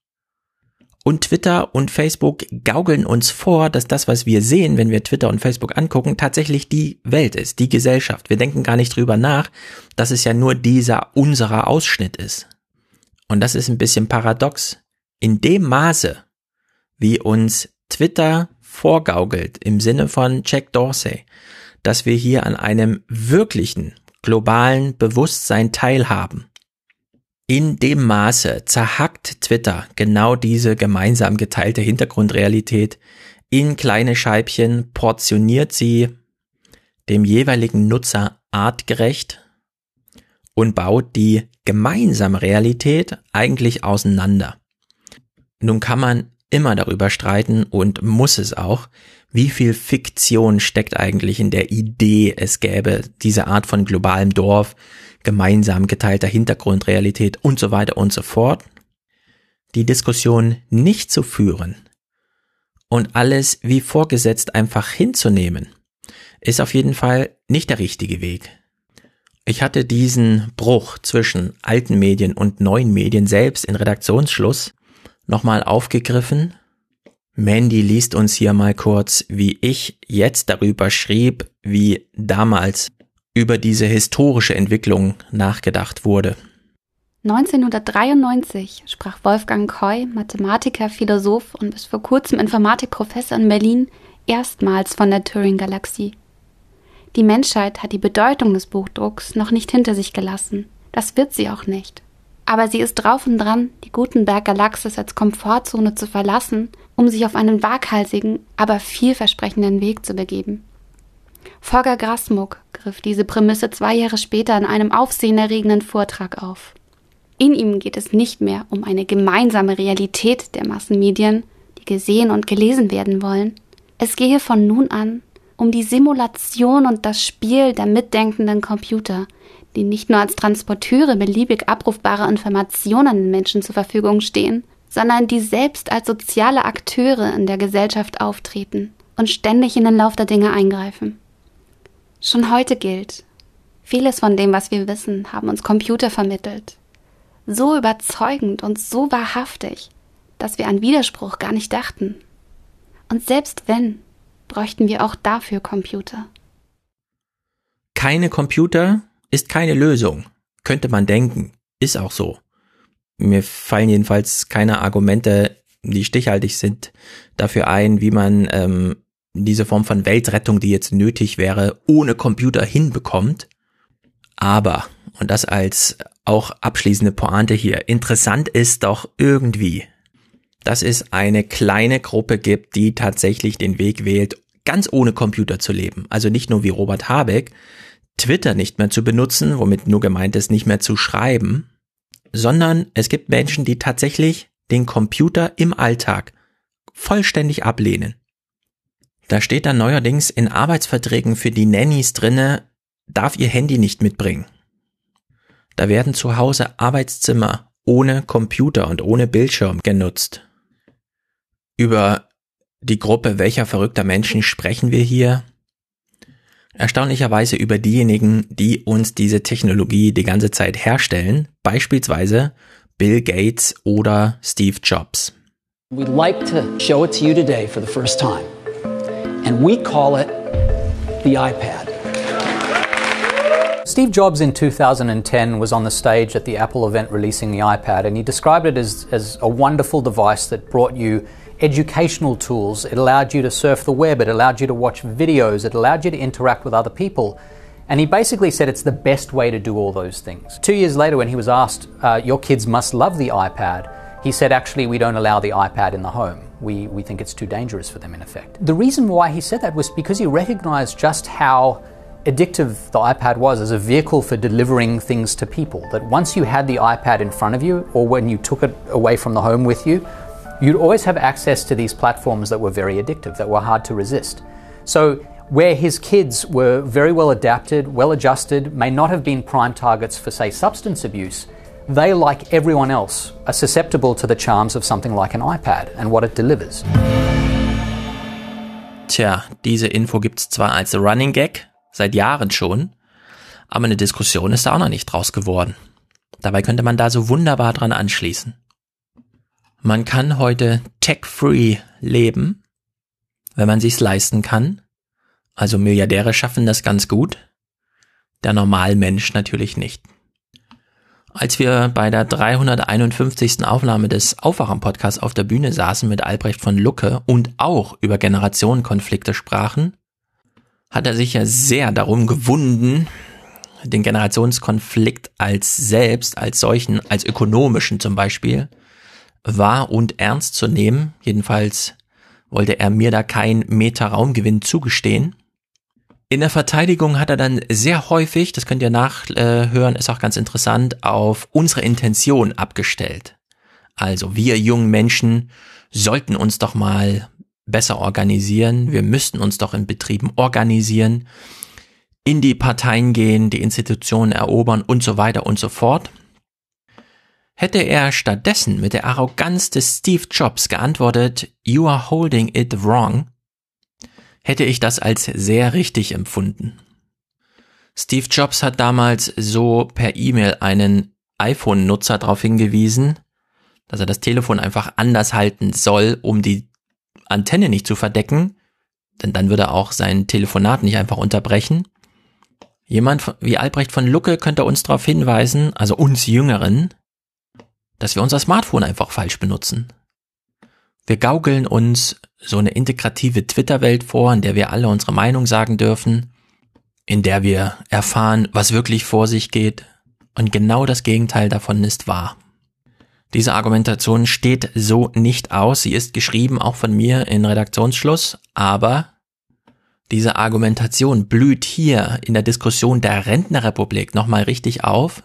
B: Und Twitter und Facebook gaukeln uns vor, dass das, was wir sehen, wenn wir Twitter und Facebook angucken, tatsächlich die Welt ist, die Gesellschaft. Wir denken gar nicht drüber nach, dass es ja nur dieser unserer Ausschnitt ist. Und das ist ein bisschen paradox. In dem Maße, wie uns Twitter vorgaukelt im Sinne von Jack Dorsey, dass wir hier an einem wirklichen globalen Bewusstsein teilhaben. In dem Maße zerhackt Twitter genau diese gemeinsam geteilte Hintergrundrealität in kleine Scheibchen, portioniert sie dem jeweiligen Nutzer artgerecht und baut die gemeinsame Realität eigentlich auseinander. Nun kann man immer darüber streiten und muss es auch, wie viel Fiktion steckt eigentlich in der Idee, es gäbe diese Art von globalem Dorf, gemeinsam geteilter Hintergrundrealität und so weiter und so fort. Die Diskussion nicht zu führen und alles wie vorgesetzt einfach hinzunehmen, ist auf jeden Fall nicht der richtige Weg. Ich hatte diesen Bruch zwischen alten Medien und neuen Medien selbst in Redaktionsschluss nochmal aufgegriffen. Mandy liest uns hier mal kurz, wie ich jetzt darüber schrieb, wie damals über diese historische Entwicklung nachgedacht wurde.
I: 1993 sprach Wolfgang Koy, Mathematiker, Philosoph und bis vor kurzem Informatikprofessor in Berlin, erstmals von der Turing-Galaxie. Die Menschheit hat die Bedeutung des Buchdrucks noch nicht hinter sich gelassen. Das wird sie auch nicht. Aber sie ist drauf und dran, die Gutenberg-Galaxis als Komfortzone zu verlassen, um sich auf einen waghalsigen, aber vielversprechenden Weg zu begeben. Volker Grasmuck griff diese Prämisse zwei Jahre später in einem aufsehenerregenden Vortrag auf. In ihm geht es nicht mehr um eine gemeinsame Realität der Massenmedien, die gesehen und gelesen werden wollen. Es gehe von nun an um die Simulation und das Spiel der mitdenkenden Computer, die nicht nur als Transporteure beliebig abrufbarer Informationen den Menschen zur Verfügung stehen, sondern die selbst als soziale Akteure in der Gesellschaft auftreten und ständig in den Lauf der Dinge eingreifen. Schon heute gilt, vieles von dem, was wir wissen, haben uns Computer vermittelt. So überzeugend und so wahrhaftig, dass wir an Widerspruch gar nicht dachten. Und selbst wenn, bräuchten wir auch dafür Computer.
B: Keine Computer ist keine Lösung, könnte man denken, ist auch so. Mir fallen jedenfalls keine Argumente, die stichhaltig sind, dafür ein, wie man ähm, diese Form von Weltrettung, die jetzt nötig wäre, ohne Computer hinbekommt. Aber, und das als auch abschließende Pointe hier, interessant ist doch irgendwie, dass es eine kleine Gruppe gibt, die tatsächlich den Weg wählt, ganz ohne Computer zu leben. Also nicht nur wie Robert Habeck, Twitter nicht mehr zu benutzen, womit nur gemeint ist, nicht mehr zu schreiben, sondern es gibt Menschen, die tatsächlich den Computer im Alltag vollständig ablehnen. Da steht dann neuerdings in Arbeitsverträgen für die Nannies drinne, darf ihr Handy nicht mitbringen. Da werden zu Hause Arbeitszimmer ohne Computer und ohne Bildschirm genutzt. Über die Gruppe welcher verrückter Menschen sprechen wir hier? Erstaunlicherweise über diejenigen, die uns diese Technologie die ganze Zeit herstellen, beispielsweise Bill Gates oder Steve Jobs.
J: We'd like to show it to you today for the first time. And we call it the iPad.
K: Steve Jobs in 2010 was on the stage at the Apple event releasing the iPad, and he described it as, as a wonderful device that brought you educational tools. It allowed you to surf the web, it allowed you to watch videos, it allowed you to interact with other people. And he basically said it's the best way to do all those things. Two years later, when he was asked, uh, Your kids must love the iPad, he said, Actually, we don't allow the iPad in the home. We, we think it's too dangerous for them, in effect. The reason why he said that was because he recognized just how addictive the iPad was as a vehicle for delivering things to people. That once you had the iPad in front of you, or when you took it away from the home with you, you'd always have access to these platforms that were very addictive, that were hard to resist. So, where his kids were very well adapted, well adjusted, may not have been prime targets for, say, substance abuse, they, like everyone else, are susceptible to the charms of something like an iPad and what it delivers.
B: Tja, diese Info gibt's zwar als Running Gag, seit Jahren schon, aber eine Diskussion ist da auch noch nicht draus geworden. Dabei könnte man da so wunderbar dran anschließen. Man kann heute tech-free leben, wenn man sich's leisten kann. Also Milliardäre schaffen das ganz gut. Der Normalmensch natürlich nicht. Als wir bei der 351. Aufnahme des Aufwachen-Podcasts auf der Bühne saßen mit Albrecht von Lucke und auch über Generationenkonflikte sprachen, hat er sich ja sehr darum gewunden, den Generationskonflikt als selbst, als solchen, als ökonomischen zum Beispiel, wahr und ernst zu nehmen. Jedenfalls wollte er mir da kein Meter Raumgewinn zugestehen. In der Verteidigung hat er dann sehr häufig, das könnt ihr nachhören, ist auch ganz interessant, auf unsere Intention abgestellt. Also wir jungen Menschen sollten uns doch mal besser organisieren, wir müssten uns doch in Betrieben organisieren, in die Parteien gehen, die Institutionen erobern und so weiter und so fort. Hätte er stattdessen mit der Arroganz des Steve Jobs geantwortet, You are holding it wrong, hätte ich das als sehr richtig empfunden. Steve Jobs hat damals so per E-Mail einen iPhone-Nutzer darauf hingewiesen, dass er das Telefon einfach anders halten soll, um die Antenne nicht zu verdecken, denn dann würde er auch sein Telefonat nicht einfach unterbrechen. Jemand wie Albrecht von Lucke könnte uns darauf hinweisen, also uns Jüngeren, dass wir unser Smartphone einfach falsch benutzen. Wir gaukeln uns so eine integrative Twitter-Welt vor, in der wir alle unsere Meinung sagen dürfen, in der wir erfahren, was wirklich vor sich geht, und genau das Gegenteil davon ist wahr. Diese Argumentation steht so nicht aus, sie ist geschrieben auch von mir in Redaktionsschluss, aber diese Argumentation blüht hier in der Diskussion der Rentnerrepublik nochmal richtig auf.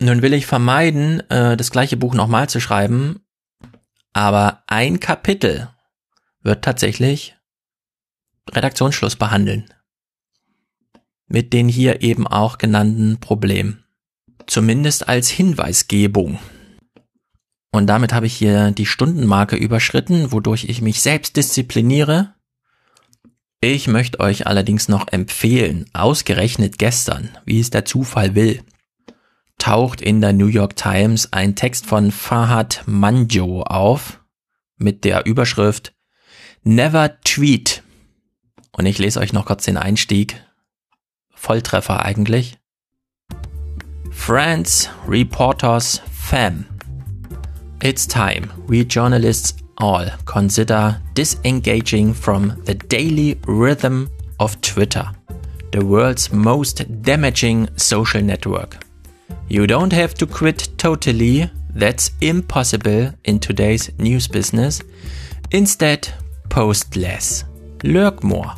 B: Nun will ich vermeiden, äh, das gleiche Buch nochmal zu schreiben, aber ein Kapitel wird tatsächlich Redaktionsschluss behandeln. Mit den hier eben auch genannten Problemen. Zumindest als Hinweisgebung. Und damit habe ich hier die Stundenmarke überschritten, wodurch ich mich selbst diszipliniere. Ich möchte euch allerdings noch empfehlen, ausgerechnet gestern, wie es der Zufall will, taucht in der New York Times ein Text von Fahad Manjo auf mit der Überschrift Never Tweet. Und ich lese euch noch kurz den Einstieg. Volltreffer eigentlich. Friends, Reporters, Fam. It's time we journalists all consider disengaging from the daily rhythm of Twitter, the world's most damaging social network. You don't have to quit totally, that's impossible in today's news business. Instead, post less, lurk more,